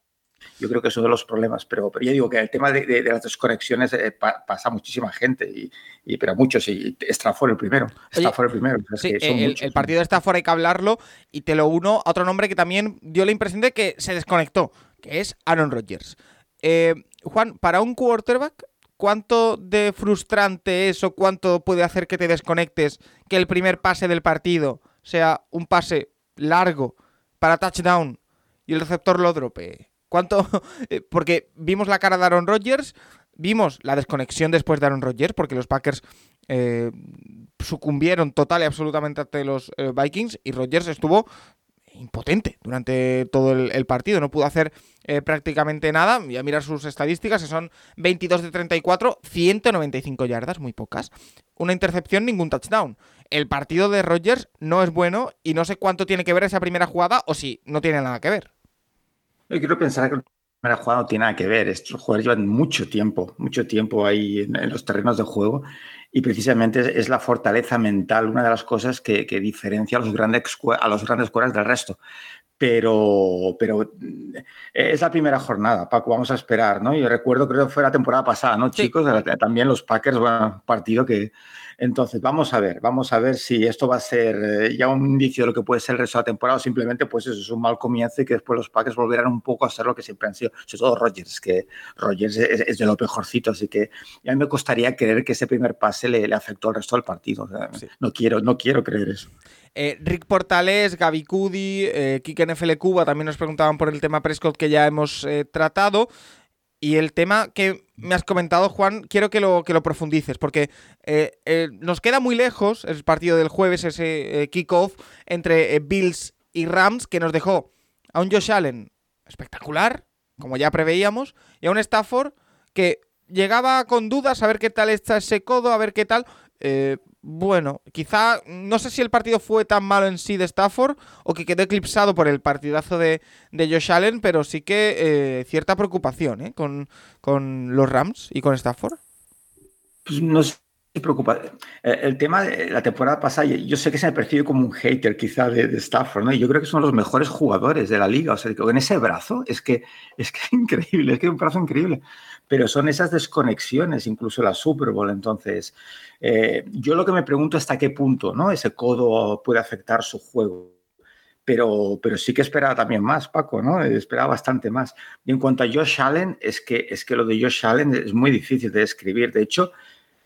Yo creo que es uno de los problemas, pero, pero ya digo que el tema de, las desconexiones eh, pasa a muchísima gente, y, pero a muchos, y Stafford el primero. El primero. el, partido de Stafford hay que hablarlo, y te lo uno a otro nombre que también dio la impresión de que se desconectó, que es Aaron Rodgers. Eh, Juan, para un quarterback, ¿cuánto de frustrante es o cuánto puede hacer que te desconectes que el primer pase del partido sea un pase largo para touchdown y el receptor lo drope? ¿Cuánto? (laughs) Eh, porque vimos la cara de Aaron Rodgers, vimos la desconexión después de Aaron Rodgers, porque los Packers eh, sucumbieron total y absolutamente ante los eh, Vikings y Rodgers estuvo impotente durante todo el, partido, no pudo hacer prácticamente nada, y a mirar sus estadísticas, son 22 de 34, 195 yardas, muy pocas, una intercepción, ningún touchdown. El partido de Rodgers no es bueno y no sé cuánto tiene que ver esa primera jugada o si no tiene nada que ver. Yo quiero pensar que la primera jugada no tiene nada que ver. Estos jugadores llevan mucho tiempo, mucho tiempo ahí en, los terrenos de juego y precisamente es, la fortaleza mental una de las cosas que, diferencia a los grandes a los grandes escuelas del resto. Pero, pero eh, es la primera jornada, Paco, vamos a esperar, ¿no? Yo recuerdo, creo que fue la temporada pasada, ¿no, chicos? También los Packers, bueno, partido que, entonces, vamos a ver, vamos a ver si esto va a ser eh, ya un indicio de lo que puede ser el resto de la temporada o simplemente pues eso es un mal comienzo y que después los Packers volverán un poco a ser lo que siempre han sido, sobre todo Rogers, que Rogers es, de lo mejorcito, así que a mí me costaría creer que ese primer pase le, afectó al resto del partido. No, quiero, no quiero creer eso. Eh, Rick Portales, Gaby Cudi, eh, Kike NFL Cuba también nos preguntaban por el tema Prescott que ya hemos eh, tratado. Y el tema que me has comentado, Juan, quiero que lo, que lo profundices, porque eh, eh, nos queda muy lejos el partido del jueves, ese eh, kickoff entre eh, Bills y Rams, que nos dejó a un Josh Allen espectacular, como ya preveíamos, y a un Stafford que llegaba con dudas a ver qué tal está ese codo, a ver qué tal. Bueno, quizá, no sé si el partido fue tan malo en sí de Stafford o que quedó eclipsado por el partidazo de, de Josh Allen, pero sí que eh, cierta preocupación ¿eh? con, con los Rams y con Stafford. Pues no Eh, El tema de la temporada pasada, yo- sé que se me percibe como un hater quizá de, Stafford, ¿no? Y yo creo que son los mejores jugadores de la liga. O sea, en ese brazo es que es que increíble, es que es un brazo increíble. Pero son esas desconexiones, incluso la Super Bowl. Entonces, eh, yo lo que me pregunto hasta qué punto, ¿no? Ese codo puede afectar su juego. Pero, pero sí que esperaba también más, Paco, ¿no? Esperaba bastante más. Y en cuanto a Josh Allen, es que, es que lo de Josh Allen es muy difícil de describir. De hecho,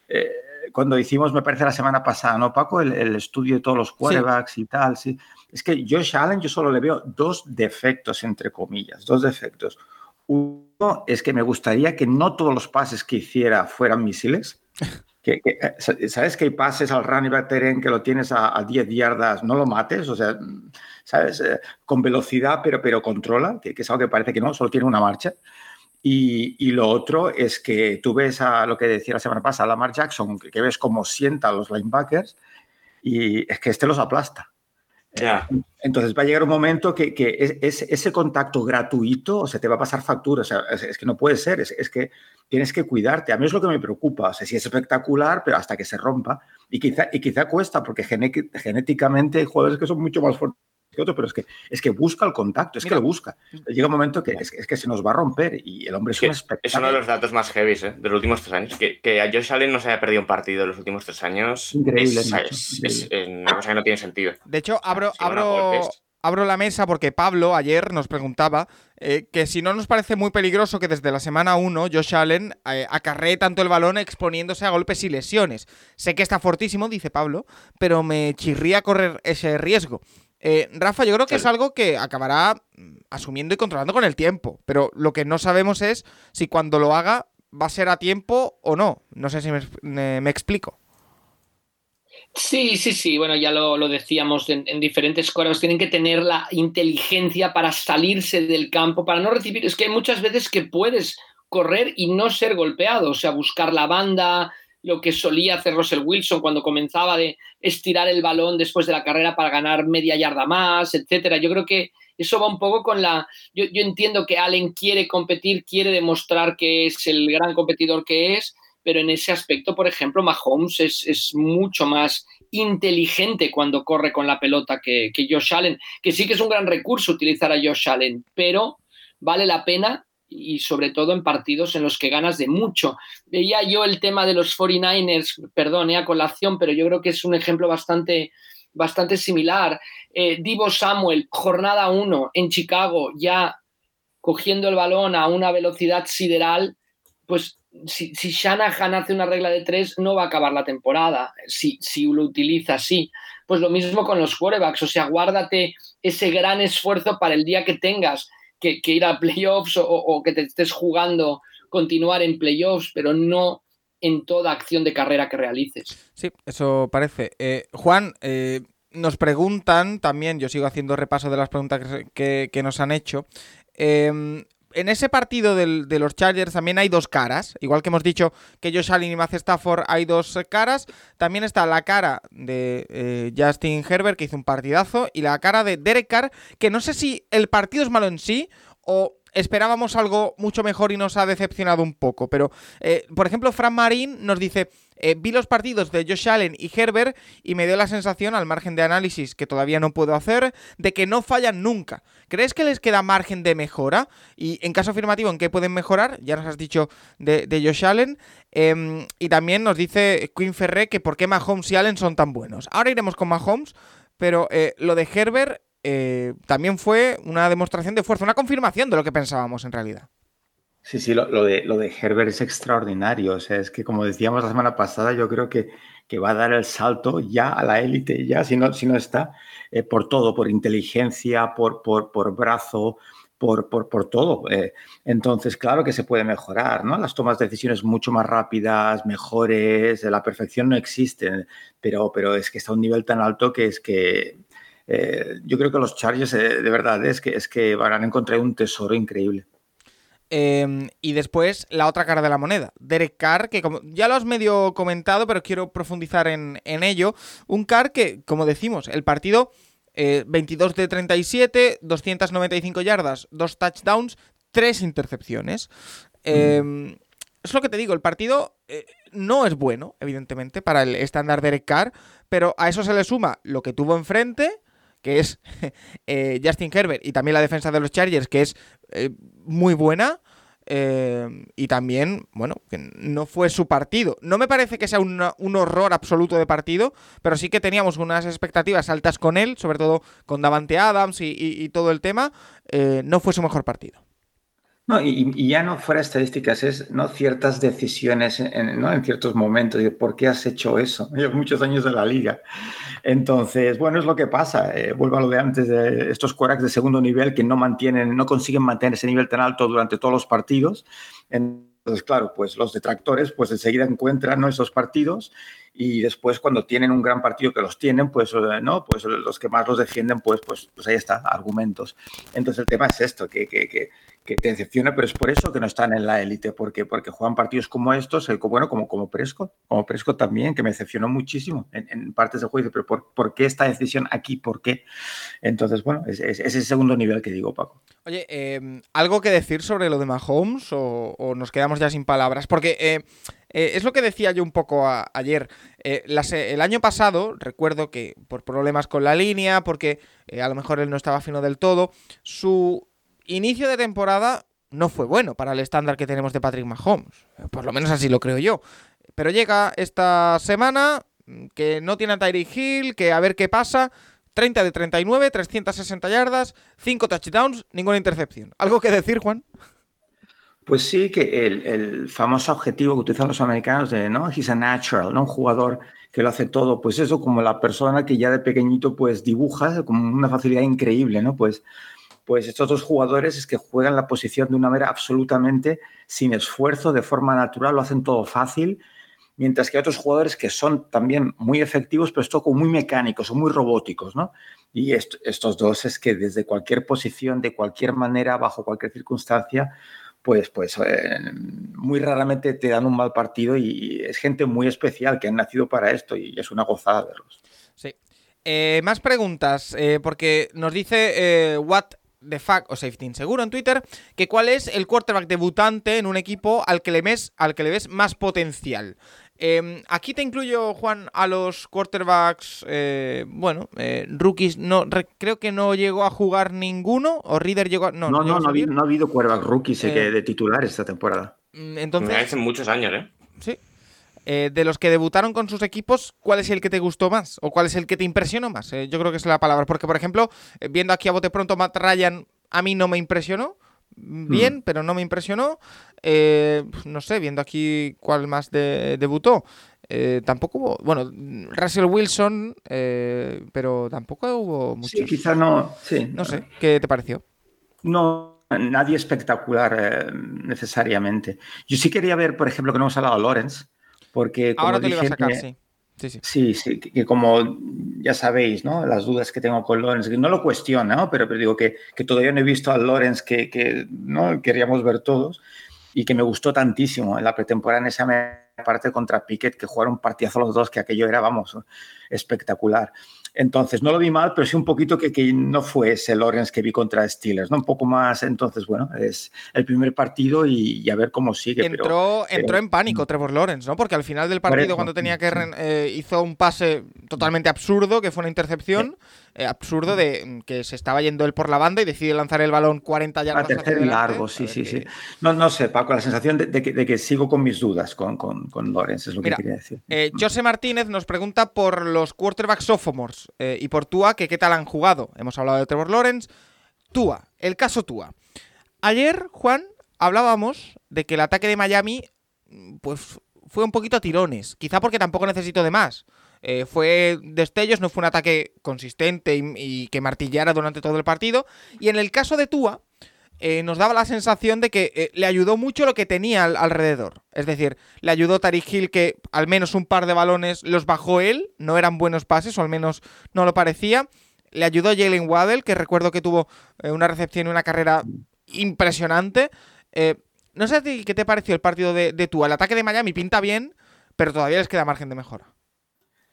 eh, cuando hicimos, me parece la semana pasada, ¿no, Paco? El, el estudio de todos los quarterbacks y tal, sí. Es que Josh Allen yo solo le veo dos defectos, entre comillas, dos defectos. Uno es que me gustaría que no todos los pases que hiciera fueran misiles. (laughs) Que, que, eh, ¿Sabes que hay pases al running back terreno que lo tienes a, a 10 yardas, no lo mates? O sea, ¿sabes? Eh, con velocidad, pero, pero controla, que, que es algo que parece que no, solo tiene una marcha. Y, y, lo otro es que tú ves a lo que decía la semana pasada, Lamar Jackson, que, que ves cómo sienta a los linebackers y es que este los aplasta. Ya. Entonces va a llegar un momento que, que es, es, ese contacto gratuito o sea, te va a pasar factura. O sea, es, es, que no puede ser, es, es, que tienes que cuidarte. A mí es lo que me preocupa. O sea, sí es espectacular, pero hasta que se rompa. Y quizá, y quizá cuesta, porque genéticamente hay jugadores que son mucho más fuertes que otros, pero es que, es que busca el contacto, es Mira, que lo busca. Llega un momento que es, es, que se nos va a romper y el hombre es, que un espectáculo. Es uno de los datos más heavy ¿eh? de los últimos tres años. Que, que, a Josh Allen no se haya perdido un partido en los últimos tres años. Increíble. Es, Nacho, es, increíble. es una cosa que no tiene sentido. De hecho, abro, abro, abro la mesa porque Pablo ayer nos preguntaba eh, que si no nos parece muy peligroso que desde la semana 1 Josh Allen eh, acarree tanto el balón exponiéndose a golpes y lesiones. Sé que está fortísimo, dice Pablo, pero me chirría correr ese riesgo. Eh, Rafa, yo creo que es algo que acabará mm, asumiendo y controlando con el tiempo, pero lo que no sabemos es si cuando lo haga va a ser a tiempo o no. No sé si me, me, me explico. Sí, sí, sí. Bueno, ya lo, lo decíamos en, en, diferentes coros. Tienen que tener la inteligencia para salirse del campo, para no recibir. Es que hay muchas veces que puedes correr y no ser golpeado, o sea, buscar la banda, lo que solía hacer Russell Wilson cuando comenzaba de estirar el balón después de la carrera para ganar media yarda más, etcétera. Yo creo que eso va un poco con la. Yo, yo entiendo que Allen quiere competir, quiere demostrar que es el gran competidor que es, pero en ese aspecto, por ejemplo, Mahomes es, mucho más inteligente cuando corre con la pelota que, que Josh Allen, que sí que es un gran recurso utilizar a Josh Allen, pero vale la pena y sobre todo en partidos en los que ganas de mucho. Veía yo el tema de los 49ers, perdón, eh, a colación, pero yo creo que es un ejemplo bastante, bastante similar. Eh, Divo Samuel, jornada 1 en Chicago, ya cogiendo el balón a una velocidad sideral, pues si, si Shanahan hace una regla de tres, no va a acabar la temporada, si, si lo utiliza así. Pues lo mismo con los quarterbacks, o sea, guárdate ese gran esfuerzo para el día que tengas que, ir a playoffs o, que te estés jugando continuar en playoffs, pero no en toda acción de carrera que realices. Sí, eso parece. Eh, Juan, eh, nos preguntan también, yo sigo haciendo repaso de las preguntas que, que, que nos han hecho. Eh, en ese partido del, de los Chargers también hay dos caras. Igual que hemos dicho que Josh Allen y Matt Stafford hay dos caras. También está la cara de eh, Justin Herbert, que hizo un partidazo, y la cara de Derek Carr, que no sé si el partido es malo en sí o esperábamos algo mucho mejor y nos ha decepcionado un poco. Pero, eh, por ejemplo, Fran Marín nos dice, eh, vi los partidos de Josh Allen y Herbert y me dio la sensación, al margen de análisis que todavía no puedo hacer, de que no fallan nunca. ¿Crees que les queda margen de mejora? Y en caso afirmativo, ¿en qué pueden mejorar? Ya nos has dicho de, Josh Allen. Eh, y también nos dice Quinn Ferré que por qué Mahomes y Allen son tan buenos. Ahora iremos con Mahomes, pero eh, lo de Herbert eh, también fue una demostración de fuerza, una confirmación de lo que pensábamos en realidad. Sí, sí, lo, de, lo de Herbert es extraordinario. O sea, es que como decíamos la semana pasada, yo creo que, que va a dar el salto ya a la élite, ya si no, si no está, eh, por todo, por inteligencia, por, por, por brazo, por, por, por todo. Eh. entonces, claro que se puede mejorar, ¿no? Las tomas de decisiones mucho más rápidas, mejores, la perfección no existe, pero, pero es que está a un nivel tan alto que es que eh, yo creo que los Chargers, de verdad, es que, es que van a encontrar un tesoro increíble. Em, y después la otra cara de la moneda, Derek Carr, que como ya lo has medio comentado, pero quiero profundizar en, en ello. Un Carr que, como decimos, el partido 22 eh, de 37, 295 yardas, dos touchdowns, tres intercepciones. Em, es lo que te digo, el partido eh, no es bueno, evidentemente, para el estándar de Derek Carr, pero a eso se le suma lo que tuvo enfrente, que es (laughs) eh, Justin Herbert, y también la defensa de los Chargers, que es muy buena. Eh, y también, bueno, que no fue su partido. No me parece que sea un horror absoluto de partido, pero sí que teníamos unas expectativas altas con él, sobre todo con Davante Adams y, todo el tema. Eh, no fue su mejor partido. No, y, ya no fuera estadísticas, es ¿no? ciertas decisiones en, ¿no? en ciertos momentos. De ¿Por qué has hecho eso? (laughs) Llevo muchos años en la liga. Entonces, bueno, es lo que pasa. Eh, vuelvo a lo de antes, de estos quarterbacks de segundo nivel que no mantienen, no consiguen mantener ese nivel tan alto durante todos los partidos. Entonces, claro, pues los detractores pues enseguida encuentran esos partidos y después cuando tienen un gran partido que los tienen, pues, eh, ¿no? pues los que más los defienden, pues, pues, pues ahí está, argumentos. Entonces el tema es esto, que, que, que, que te decepciona, pero es por eso que no están en la élite, porque, porque juegan partidos como estos, eh, bueno, como, como Prescott, como Prescott también, que me decepcionó muchísimo en, partes del juicio, pero por, por, qué esta decisión aquí? ¿Por qué? Entonces, bueno, es, es, ese segundo nivel que digo, Paco. Oye, em, ¿algo que decir sobre lo de Mahomes o, o nos quedamos ya sin palabras? Porque... Eh, eh, es lo que decía yo un poco ayer. Eh, el año pasado, recuerdo que por problemas con la línea, porque eh, a lo mejor él no estaba fino del todo, su inicio de temporada no fue bueno para el estándar que tenemos de Patrick Mahomes. Por lo menos así lo creo yo. Pero llega esta semana mm, que no tiene a Tyreek Hill, que a ver qué pasa. 30 de 39, 360 yardas, 5 touchdowns, ninguna intercepción. ¿Algo que decir, Juan? Pues sí, que el, famoso objetivo que utilizan los americanos de, ¿no? He's a natural, ¿no? Un jugador que lo hace todo, pues eso, como la persona que ya de pequeñito pues dibuja con una facilidad increíble, ¿no? Pues, pues estos dos jugadores es que juegan la posición de una manera absolutamente sin esfuerzo, de forma natural, lo hacen todo fácil, mientras que hay otros jugadores que son también muy efectivos, pero esto como muy mecánicos o muy robóticos, ¿no? Y estos dos es que desde cualquier posición, de cualquier manera, bajo cualquier circunstancia, pues, pues eh, muy raramente te dan un mal partido y es gente muy especial que han nacido para esto y es una gozada verlos. Sí. Eh, más preguntas, eh, porque nos dice What the fuck o Safety Inseguro en Twitter que cuál es el quarterback debutante en un equipo al que le al que le ves más potencial. Em, aquí te incluyo, Juan, a los quarterbacks, eh, bueno, eh, rookies, no, creo que no llegó a jugar ninguno, o Reader llegó a... No, no, no, no, ha, habido, quarterback rookies eh, de titular esta temporada. Mm, entonces... Hace muchos años, ¿eh? Sí. de los que debutaron con sus equipos, ¿cuál es el que te gustó más? ¿O cuál es el que te impresionó más? yo creo que es la palabra. Porque, por ejemplo, viendo aquí a bote pronto Matt Ryan, a mí no me impresionó bien, mm. pero no me impresionó. Eh, no sé, viendo aquí cuál más debutó. Eh, tampoco hubo, bueno, Russell Wilson, eh, pero tampoco hubo muchos. Sí, quizá no, sí. No sé, ¿qué te pareció? No, nadie espectacular necesariamente. Yo sí quería ver, por ejemplo, que no hemos hablado de Lawrence, porque Ahora te lo iba a sacar, sí. Sí, sí. que, como ya sabéis, ¿no? Las dudas que tengo con Lorenz, que no lo cuestiono, ¿no? pero, pero digo que, que, todavía no he visto al Lorenz que, que ¿no? queríamos ver todos y que me gustó tantísimo en la pretemporada en esa parte contra Piquet, que jugaron partidazo los dos, que aquello era, vamos, espectacular. Entonces, no lo vi mal, pero sí un poquito que, que no fue ese Lawrence que vi contra Steelers, ¿no? Un poco más, entonces, bueno, es el primer partido y, a ver cómo sigue. Entró, entró en pánico Trevor Lawrence, ¿no? Porque al final del partido, cuando tenía que... Eh, hizo un pase totalmente absurdo, que fue una intercepción. Eh, absurdo de mm, que se estaba yendo él por la banda y decide lanzar el balón 40 yardas. A tercer largo, sí, sí, sí. No, no sé, Paco, la sensación de, que, sigo con mis dudas con, con, con Lawrence, es lo que quería decir. Eh, José Martínez nos pregunta por los quarterbacks sophomores eh, y por Tua, que qué tal han jugado. Hemos hablado de Trevor Lawrence. Tua, el caso Tua. Ayer, Juan, hablábamos de que el ataque de Miami, pues fue un poquito a tirones. Quizá porque tampoco necesito de más. Eh, fue destellos, no fue un ataque consistente y, que martillara durante todo el partido. Y en el caso de Tua, eh, nos daba la sensación de que eh, le ayudó mucho lo que tenía alrededor. Es decir, le ayudó Tariq Hill que al menos un par de balones los bajó él, no eran buenos pases, o al menos no lo parecía. Le ayudó Jalen Waddell, que recuerdo que tuvo una recepción y una carrera impresionante. no sé a ti qué te pareció el partido de, de Tua. El ataque de Miami pinta bien, pero todavía les queda margen de mejora.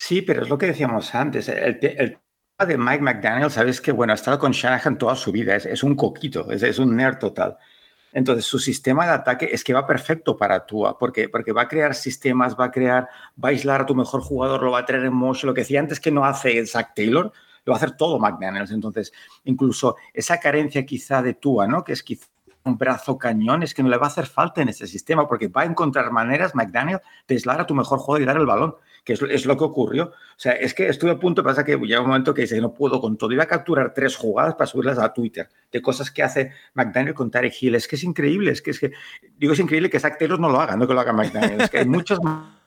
Sí, pero es lo que decíamos antes. El, tema de Mike McDaniel, sabes que, bueno, ha estado con Shanahan toda su vida, es, un coquito, es, un nerd total. Entonces, su sistema de ataque es que va perfecto para Tua, porque, porque va a crear sistemas, va a crear, va a aislar a tu mejor jugador, lo va a traer en motion. Lo que decía antes que no hace Zach Taylor, lo va a hacer todo McDaniel. Entonces, incluso esa carencia quizá de Tua, ¿no? Que es quizá un brazo cañón, es que no le va a hacer falta en ese sistema, porque va a encontrar maneras, McDaniel, de aislar a tu mejor jugador y dar el balón que es, lo que ocurrió. O sea, es que estuve a punto, pasa que llega un momento que dice, no puedo con todo. Iba a capturar tres jugadas para subirlas a Twitter, de cosas que hace McDaniel con Tarek Hill. Es que es increíble, es que, es que digo, es increíble que Zach no lo haga, no que lo haga McDaniel. Es que hay muchas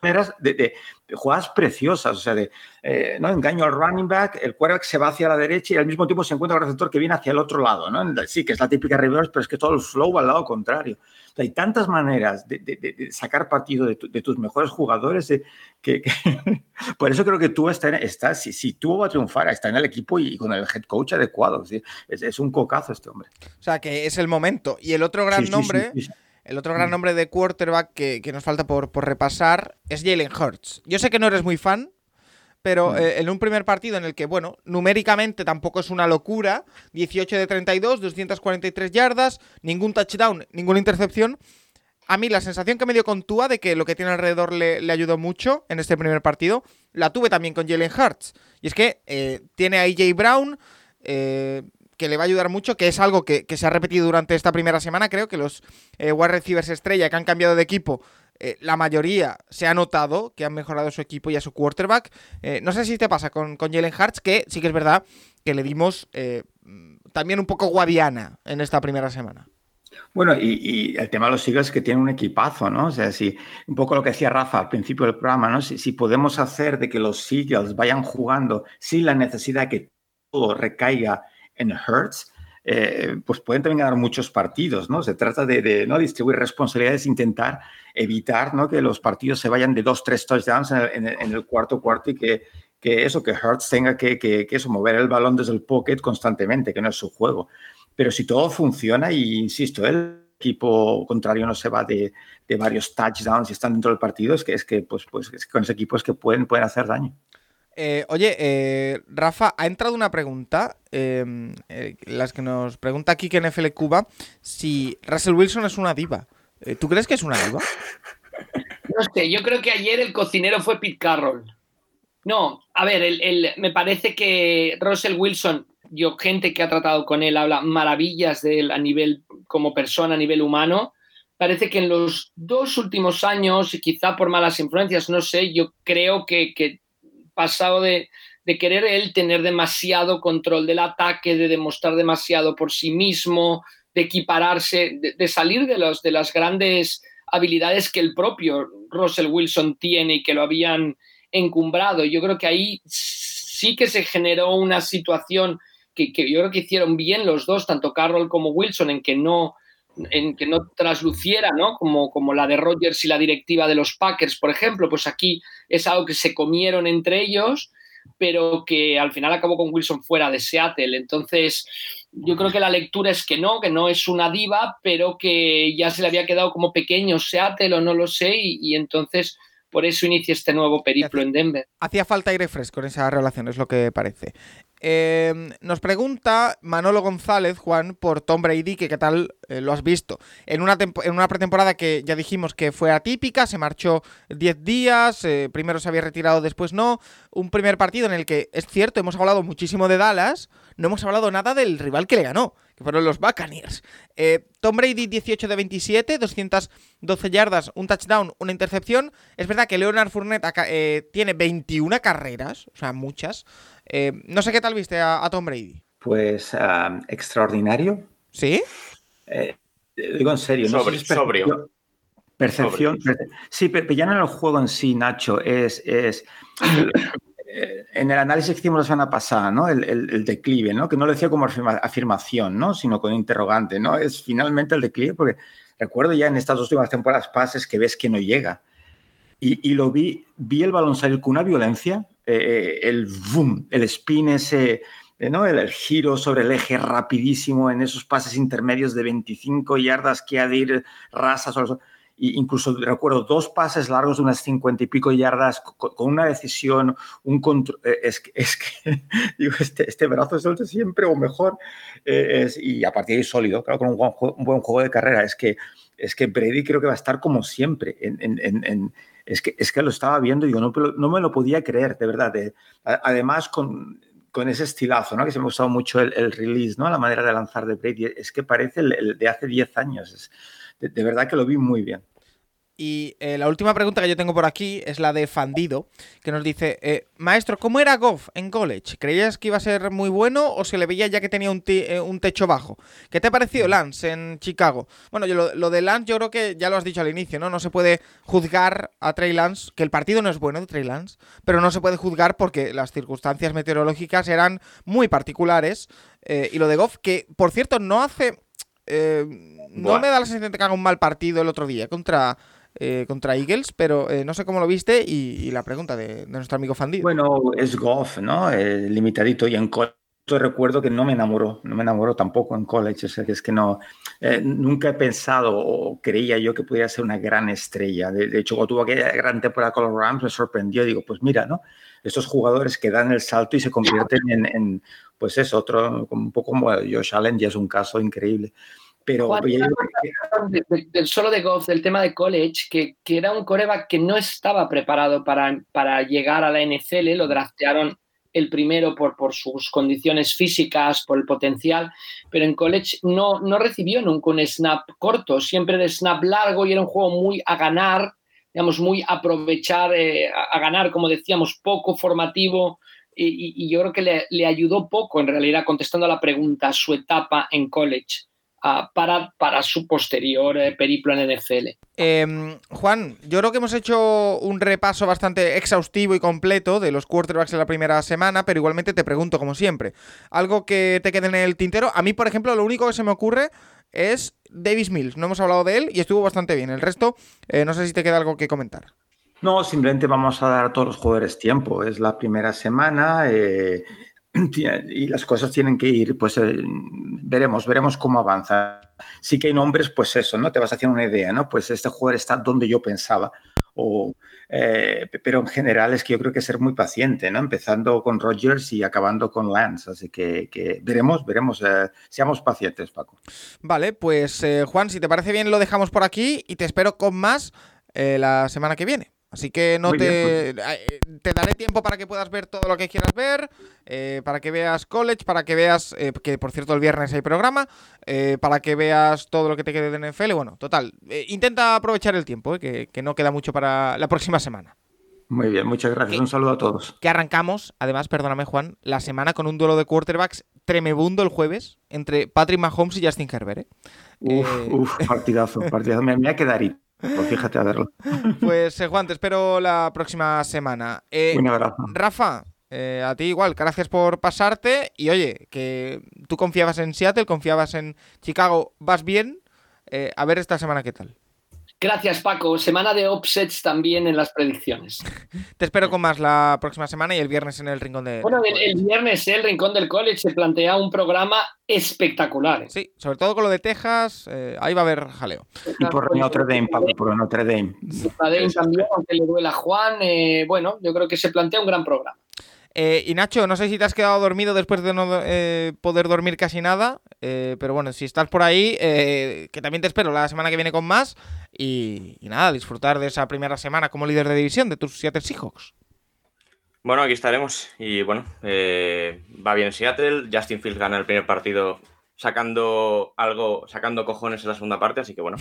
maneras de, jugadas preciosas, o sea, de eh, ¿no? engaño al running back, el quarterback se va hacia la derecha y al mismo tiempo se encuentra el receptor que viene hacia el otro lado, ¿no? Sí, que es la típica reverse, pero es que todo el flow va al lado contrario hay tantas maneras de, sacar partido de, tus mejores jugadores que, (laughs) por eso creo que tú estás, si, si tú vas a triunfar, está en el equipo y, con el head coach adecuado. Es, un cocazo este hombre. O sea, que es el momento. Y el otro gran nombre... el otro gran mm. nombre de quarterback que, nos falta por, por, repasar es Jalen Hurts. Yo sé que no eres muy fan, pero eh, en un primer partido en el que, bueno, numéricamente tampoco es una locura, 18 de 32, 243 yardas, ningún touchdown, ninguna intercepción. A mí la sensación que me dio con Tua de que lo que tiene alrededor le, ayudó mucho en este primer partido, la tuve también con Jalen Hurts. Y es que eh, tiene a AJ Brown, eh, que le va a ayudar mucho, que es algo que, se ha repetido durante esta primera semana. Creo que los wide receivers estrella que han cambiado de equipo eh, la mayoría se ha notado que han mejorado su equipo y a su quarterback. Eh, no sé si te pasa con, con Jalen Hurts, que sí que es verdad que le dimos eh, también un poco guadiana en esta primera semana. Bueno, y, el tema de los Eagles es que tiene un equipazo, ¿no? O sea, si un poco lo que decía Rafa al principio del programa, ¿no? Si, podemos hacer de que los Eagles vayan jugando sin la necesidad que todo recaiga en Hurts, eh, pues pueden también ganar muchos partidos, ¿no? Se trata de, ¿no? distribuir responsabilidades, intentar evitar ¿no? que los partidos se vayan de dos, tres touchdowns en el, cuarto cuarto y que, que, eso, que Hurts tenga que, que, eso, mover el balón desde el pocket constantemente, que no es su juego. Pero si todo funciona, y insisto, el equipo contrario no se va de, varios touchdowns y están dentro del partido, es que, es que pues, pues con ese equipo es que pueden, pueden hacer daño. Eh, oye, eh, Rafa, ha entrado una pregunta, em, eh, las que nos pregunta aquí que NFL Cuba, si Russell Wilson es una diva. ¿Tú crees que es una diva? No sé, yo creo que ayer el cocinero fue Pete Carroll. No, a ver, me parece que Russell Wilson, yo gente que ha tratado con él habla maravillas de él a nivel como persona, a nivel humano. Parece que en los dos últimos años, y quizá por malas influencias, no sé, yo creo que, que pasado de, querer él tener demasiado control del ataque, de demostrar demasiado por sí mismo, de equipararse, de, salir de, los, de las grandes habilidades que el propio Russell Wilson tiene y que lo habían encumbrado. Yo creo que ahí sí que se generó una situación que, que, yo creo que hicieron bien los dos, tanto Carroll como Wilson, en que no, en que no trasluciera, ¿no? Como, como la de Rogers y la directiva de los Packers, por ejemplo, pues aquí es algo que se comieron entre ellos, pero que al final acabó con Wilson fuera de Seattle. Entonces, yo creo que la lectura es que no, que no es una diva, pero que ya se le había quedado como pequeño Seattle o no lo sé, y, entonces por eso inicia este nuevo periplo en Denver. Hacía falta aire fresco en esa relación, es lo que parece. Em, nos pregunta Manolo González, Juan, por Tom Brady, que qué tal eh, lo has visto. En una, en una pretemporada que ya dijimos que fue atípica, se marchó 10 días, eh, primero se había retirado, después no. Un primer partido en el que, es cierto, hemos hablado muchísimo de Dallas, no hemos hablado nada del rival que le ganó, que fueron los Buccaneers. Eh, Tom Brady 18 de 27, 212 yardas, un touchdown, una intercepción. Es verdad que Leonard Fournette tiene 21 carreras, o sea, muchas. Eh, no sé qué tal viste a, Tom Brady. Pues extraordinario. ¿Sí? Eh, digo en serio, no sobrio. Percepción. Sí, pero ya no en el juego en sí, Nacho, es, es eh, en el análisis que hicimos la semana pasada, ¿no? El, declive, ¿no? Que no lo decía como afirmación, ¿no? Sino con interrogante, ¿no? Es finalmente el declive, porque recuerdo ya en estas dos últimas temporadas pases que ves que no llega. Y, lo vi, vi el balón salir con una violencia, eh, el boom, el spin ese, eh, ¿no? El, giro sobre el eje rapidísimo en esos pases intermedios de 25 yardas que ha de ir rasas. O incluso recuerdo dos pases largos de unas cincuenta y pico yardas con, una decisión, un control. Eh, es, es que, (laughs) digo, este, este brazo suelto siempre o mejor. Eh, es, y a partir de ahí sólido, claro, con un buen, juego, un buen juego de carrera. Es que, es que Brady creo que va a estar como siempre. En, en, en, es, que, es que lo estaba viendo y digo, no, no me lo podía creer, de verdad. además, con, con ese estilazo, ¿no? Que se me ha gustado mucho el, el, release, ¿no? La manera de lanzar de Brady. Es que parece el, de hace 10 años. Es, de, verdad que lo vi muy bien. Y eh, la última pregunta que yo tengo por aquí es la de Fandido, que nos dice, eh, maestro, ¿cómo era Goff en college? ¿Creías que iba a ser muy bueno o se le veía ya que tenía un, eh, un techo bajo? ¿Qué te ha parecido Lance en Chicago? Bueno, yo, lo, de Lance yo creo que ya lo has dicho al inicio, ¿no? No se puede juzgar a Trey Lance, que el partido no es bueno de Trey Lance, pero no se puede juzgar porque las circunstancias meteorológicas eran muy particulares. y lo de Goff, que por cierto no hace... no me da la sensación de que haga un mal partido el otro día contra eh, contra Eagles, pero eh, no sé cómo lo viste y, la pregunta de, nuestro amigo Fandido. Bueno, es Goff, ¿no? Eh, limitadito y en college recuerdo que no me enamoró, no me enamoró tampoco en college, o sea, que es que no, nunca he pensado o creía yo que pudiera ser una gran estrella. De, hecho, cuando tuvo aquella gran temporada con los Rams me sorprendió, digo, pues mira, ¿no? Estos jugadores que dan el salto y se convierten en, en pues es otro, un poco como Josh Allen, ya es un caso increíble. Pero solo de Goff, del tema de college, que, que, era un coreback que no estaba preparado para, para llegar a la NFL, lo draftearon el primero por, por sus condiciones físicas, por el potencial, pero en college no, no recibió nunca un snap corto, siempre de snap largo y era un juego muy a ganar, digamos, muy aprovechar, eh, a, ganar, como decíamos, poco formativo, y, yo creo que le, ayudó poco, en realidad, contestando a la pregunta, su etapa en college para, para, su posterior eh, periplo en NFL. Em, Juan, yo creo que hemos hecho un repaso bastante exhaustivo y completo de los quarterbacks de la primera semana, pero igualmente te pregunto, como siempre, algo que te quede en el tintero. A mí, por ejemplo, lo único que se me ocurre es Davis Mills. No hemos hablado de él y estuvo bastante bien. El resto, eh, no sé si te queda algo que comentar. No, simplemente vamos a dar a todos los jugadores tiempo. Es la primera semana. Eh, (clears throat) y las cosas tienen que ir, pues eh, veremos, veremos cómo avanza. Sí que hay nombres, pues eso, ¿no? Te vas haciendo una idea, ¿no? Pues este jugador está donde yo pensaba. Eh, pero en general es que yo creo que ser muy paciente, ¿no? Empezando con Rogers y acabando con Lance. Así que, veremos, veremos. Eh, seamos pacientes, Paco. Vale, pues Juan, si te parece bien, lo dejamos por aquí y te espero con más la semana que viene. Así que no te, pues. eh, te daré tiempo para que puedas ver todo lo que quieras ver, eh, para que veas college, para que veas, eh, que por cierto el viernes hay programa, para que veas todo lo que te quede de NFL. Bueno, total, intenta aprovechar el tiempo, que, no queda mucho para la próxima semana. Muy bien, muchas gracias. Un saludo a todos. Que arrancamos, además, perdóname Juan, la semana con un duelo de quarterbacks tremebundo el jueves entre Patrick Mahomes y Justin Herbert. Uf, uf, partidazo, partidazo. Me, voy a quedar ahí. Pues fíjate a verlo. Pues eh, Juan, te espero la próxima semana. Eh, Un abrazo. Rafa, eh, a ti igual, gracias por pasarte. Y oye, que tú confiabas en Seattle, confiabas en Chicago, vas bien. a ver esta semana qué tal. Gracias, Paco. Semana de offsets también en las predicciones. (laughs) Te espero con más la próxima semana y el viernes en el Rincón del Bueno, el, viernes el Rincón del College se plantea un programa espectacular. ¿eh? Sí, sobre todo con lo de Texas, eh, ahí va a haber jaleo. Y por Notre Dame, Paco, por Notre Dame. Notre Dame también, aunque le duela a Juan. Eh, bueno, yo creo que se plantea un gran programa. Eh, y Nacho, no sé si te has quedado dormido después de no eh, poder dormir casi nada, eh, pero bueno, si estás por ahí, que también te espero la semana que viene con más. Y, nada, disfrutar de esa primera semana como líder de división de tus Seattle Seahawks. Bueno, aquí estaremos. Y bueno, va bien Seattle. Justin Fields gana el primer partido sacando algo, sacando cojones en la segunda parte, así que bueno.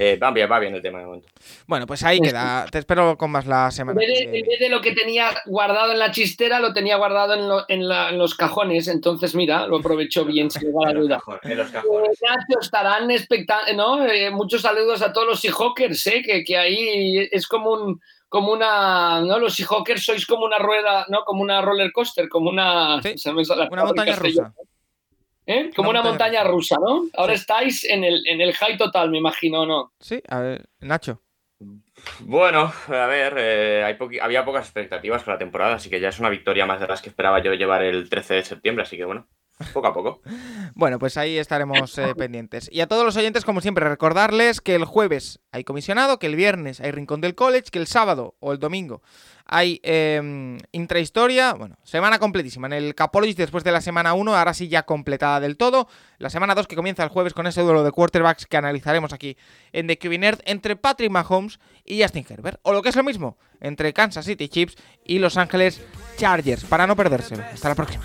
Eh, va, bien, va bien el tema de momento. Bueno, pues ahí queda. Te espero con más la En semana. vez, de, que- en vez de lo que tenía guardado en la chistera, lo tenía guardado en, lo- en la- en los cajones. Entonces, mira, lo aprovechó bien, sin lugar a duda. en los Eh, cajones. Nacho, estarán expectantes, ¿no? Eh, muchos saludos a todos los Seahawkers, ¿eh? Que, que ahí es como un como una, ¿no? Los Seahawkers sois como una rueda, ¿no? Como una roller coaster, como una, Sí, se me sale la Una montaña rusa. ¿Eh? Como Una una, montaña montaña rusa, ¿no? Ahora Sí. estáis en el, en el high total, me imagino, ¿no? Sí, a ver, Nacho. Bueno, a ver, eh, hay había pocas expectativas con la temporada, así que ya es una victoria más de las que esperaba yo llevar el 13 de septiembre, así que bueno, poco a poco. Bueno, pues ahí estaremos eh, pendientes. Y a todos los oyentes, como siempre, recordarles que el jueves hay comisionado, que el viernes hay Rincón del College, que el sábado o el domingo hay eh, intrahistoria. Bueno, semana completísima en el Capologist después de la semana 1, ahora sí ya completada del todo. La semana 2 que comienza el jueves con ese duelo de quarterbacks que analizaremos aquí en The QB Nerd entre Patrick Mahomes y Justin Herbert. O lo que es lo mismo, entre Kansas City Chiefs y Los Ángeles Chargers, para no perdérselo. Hasta la próxima.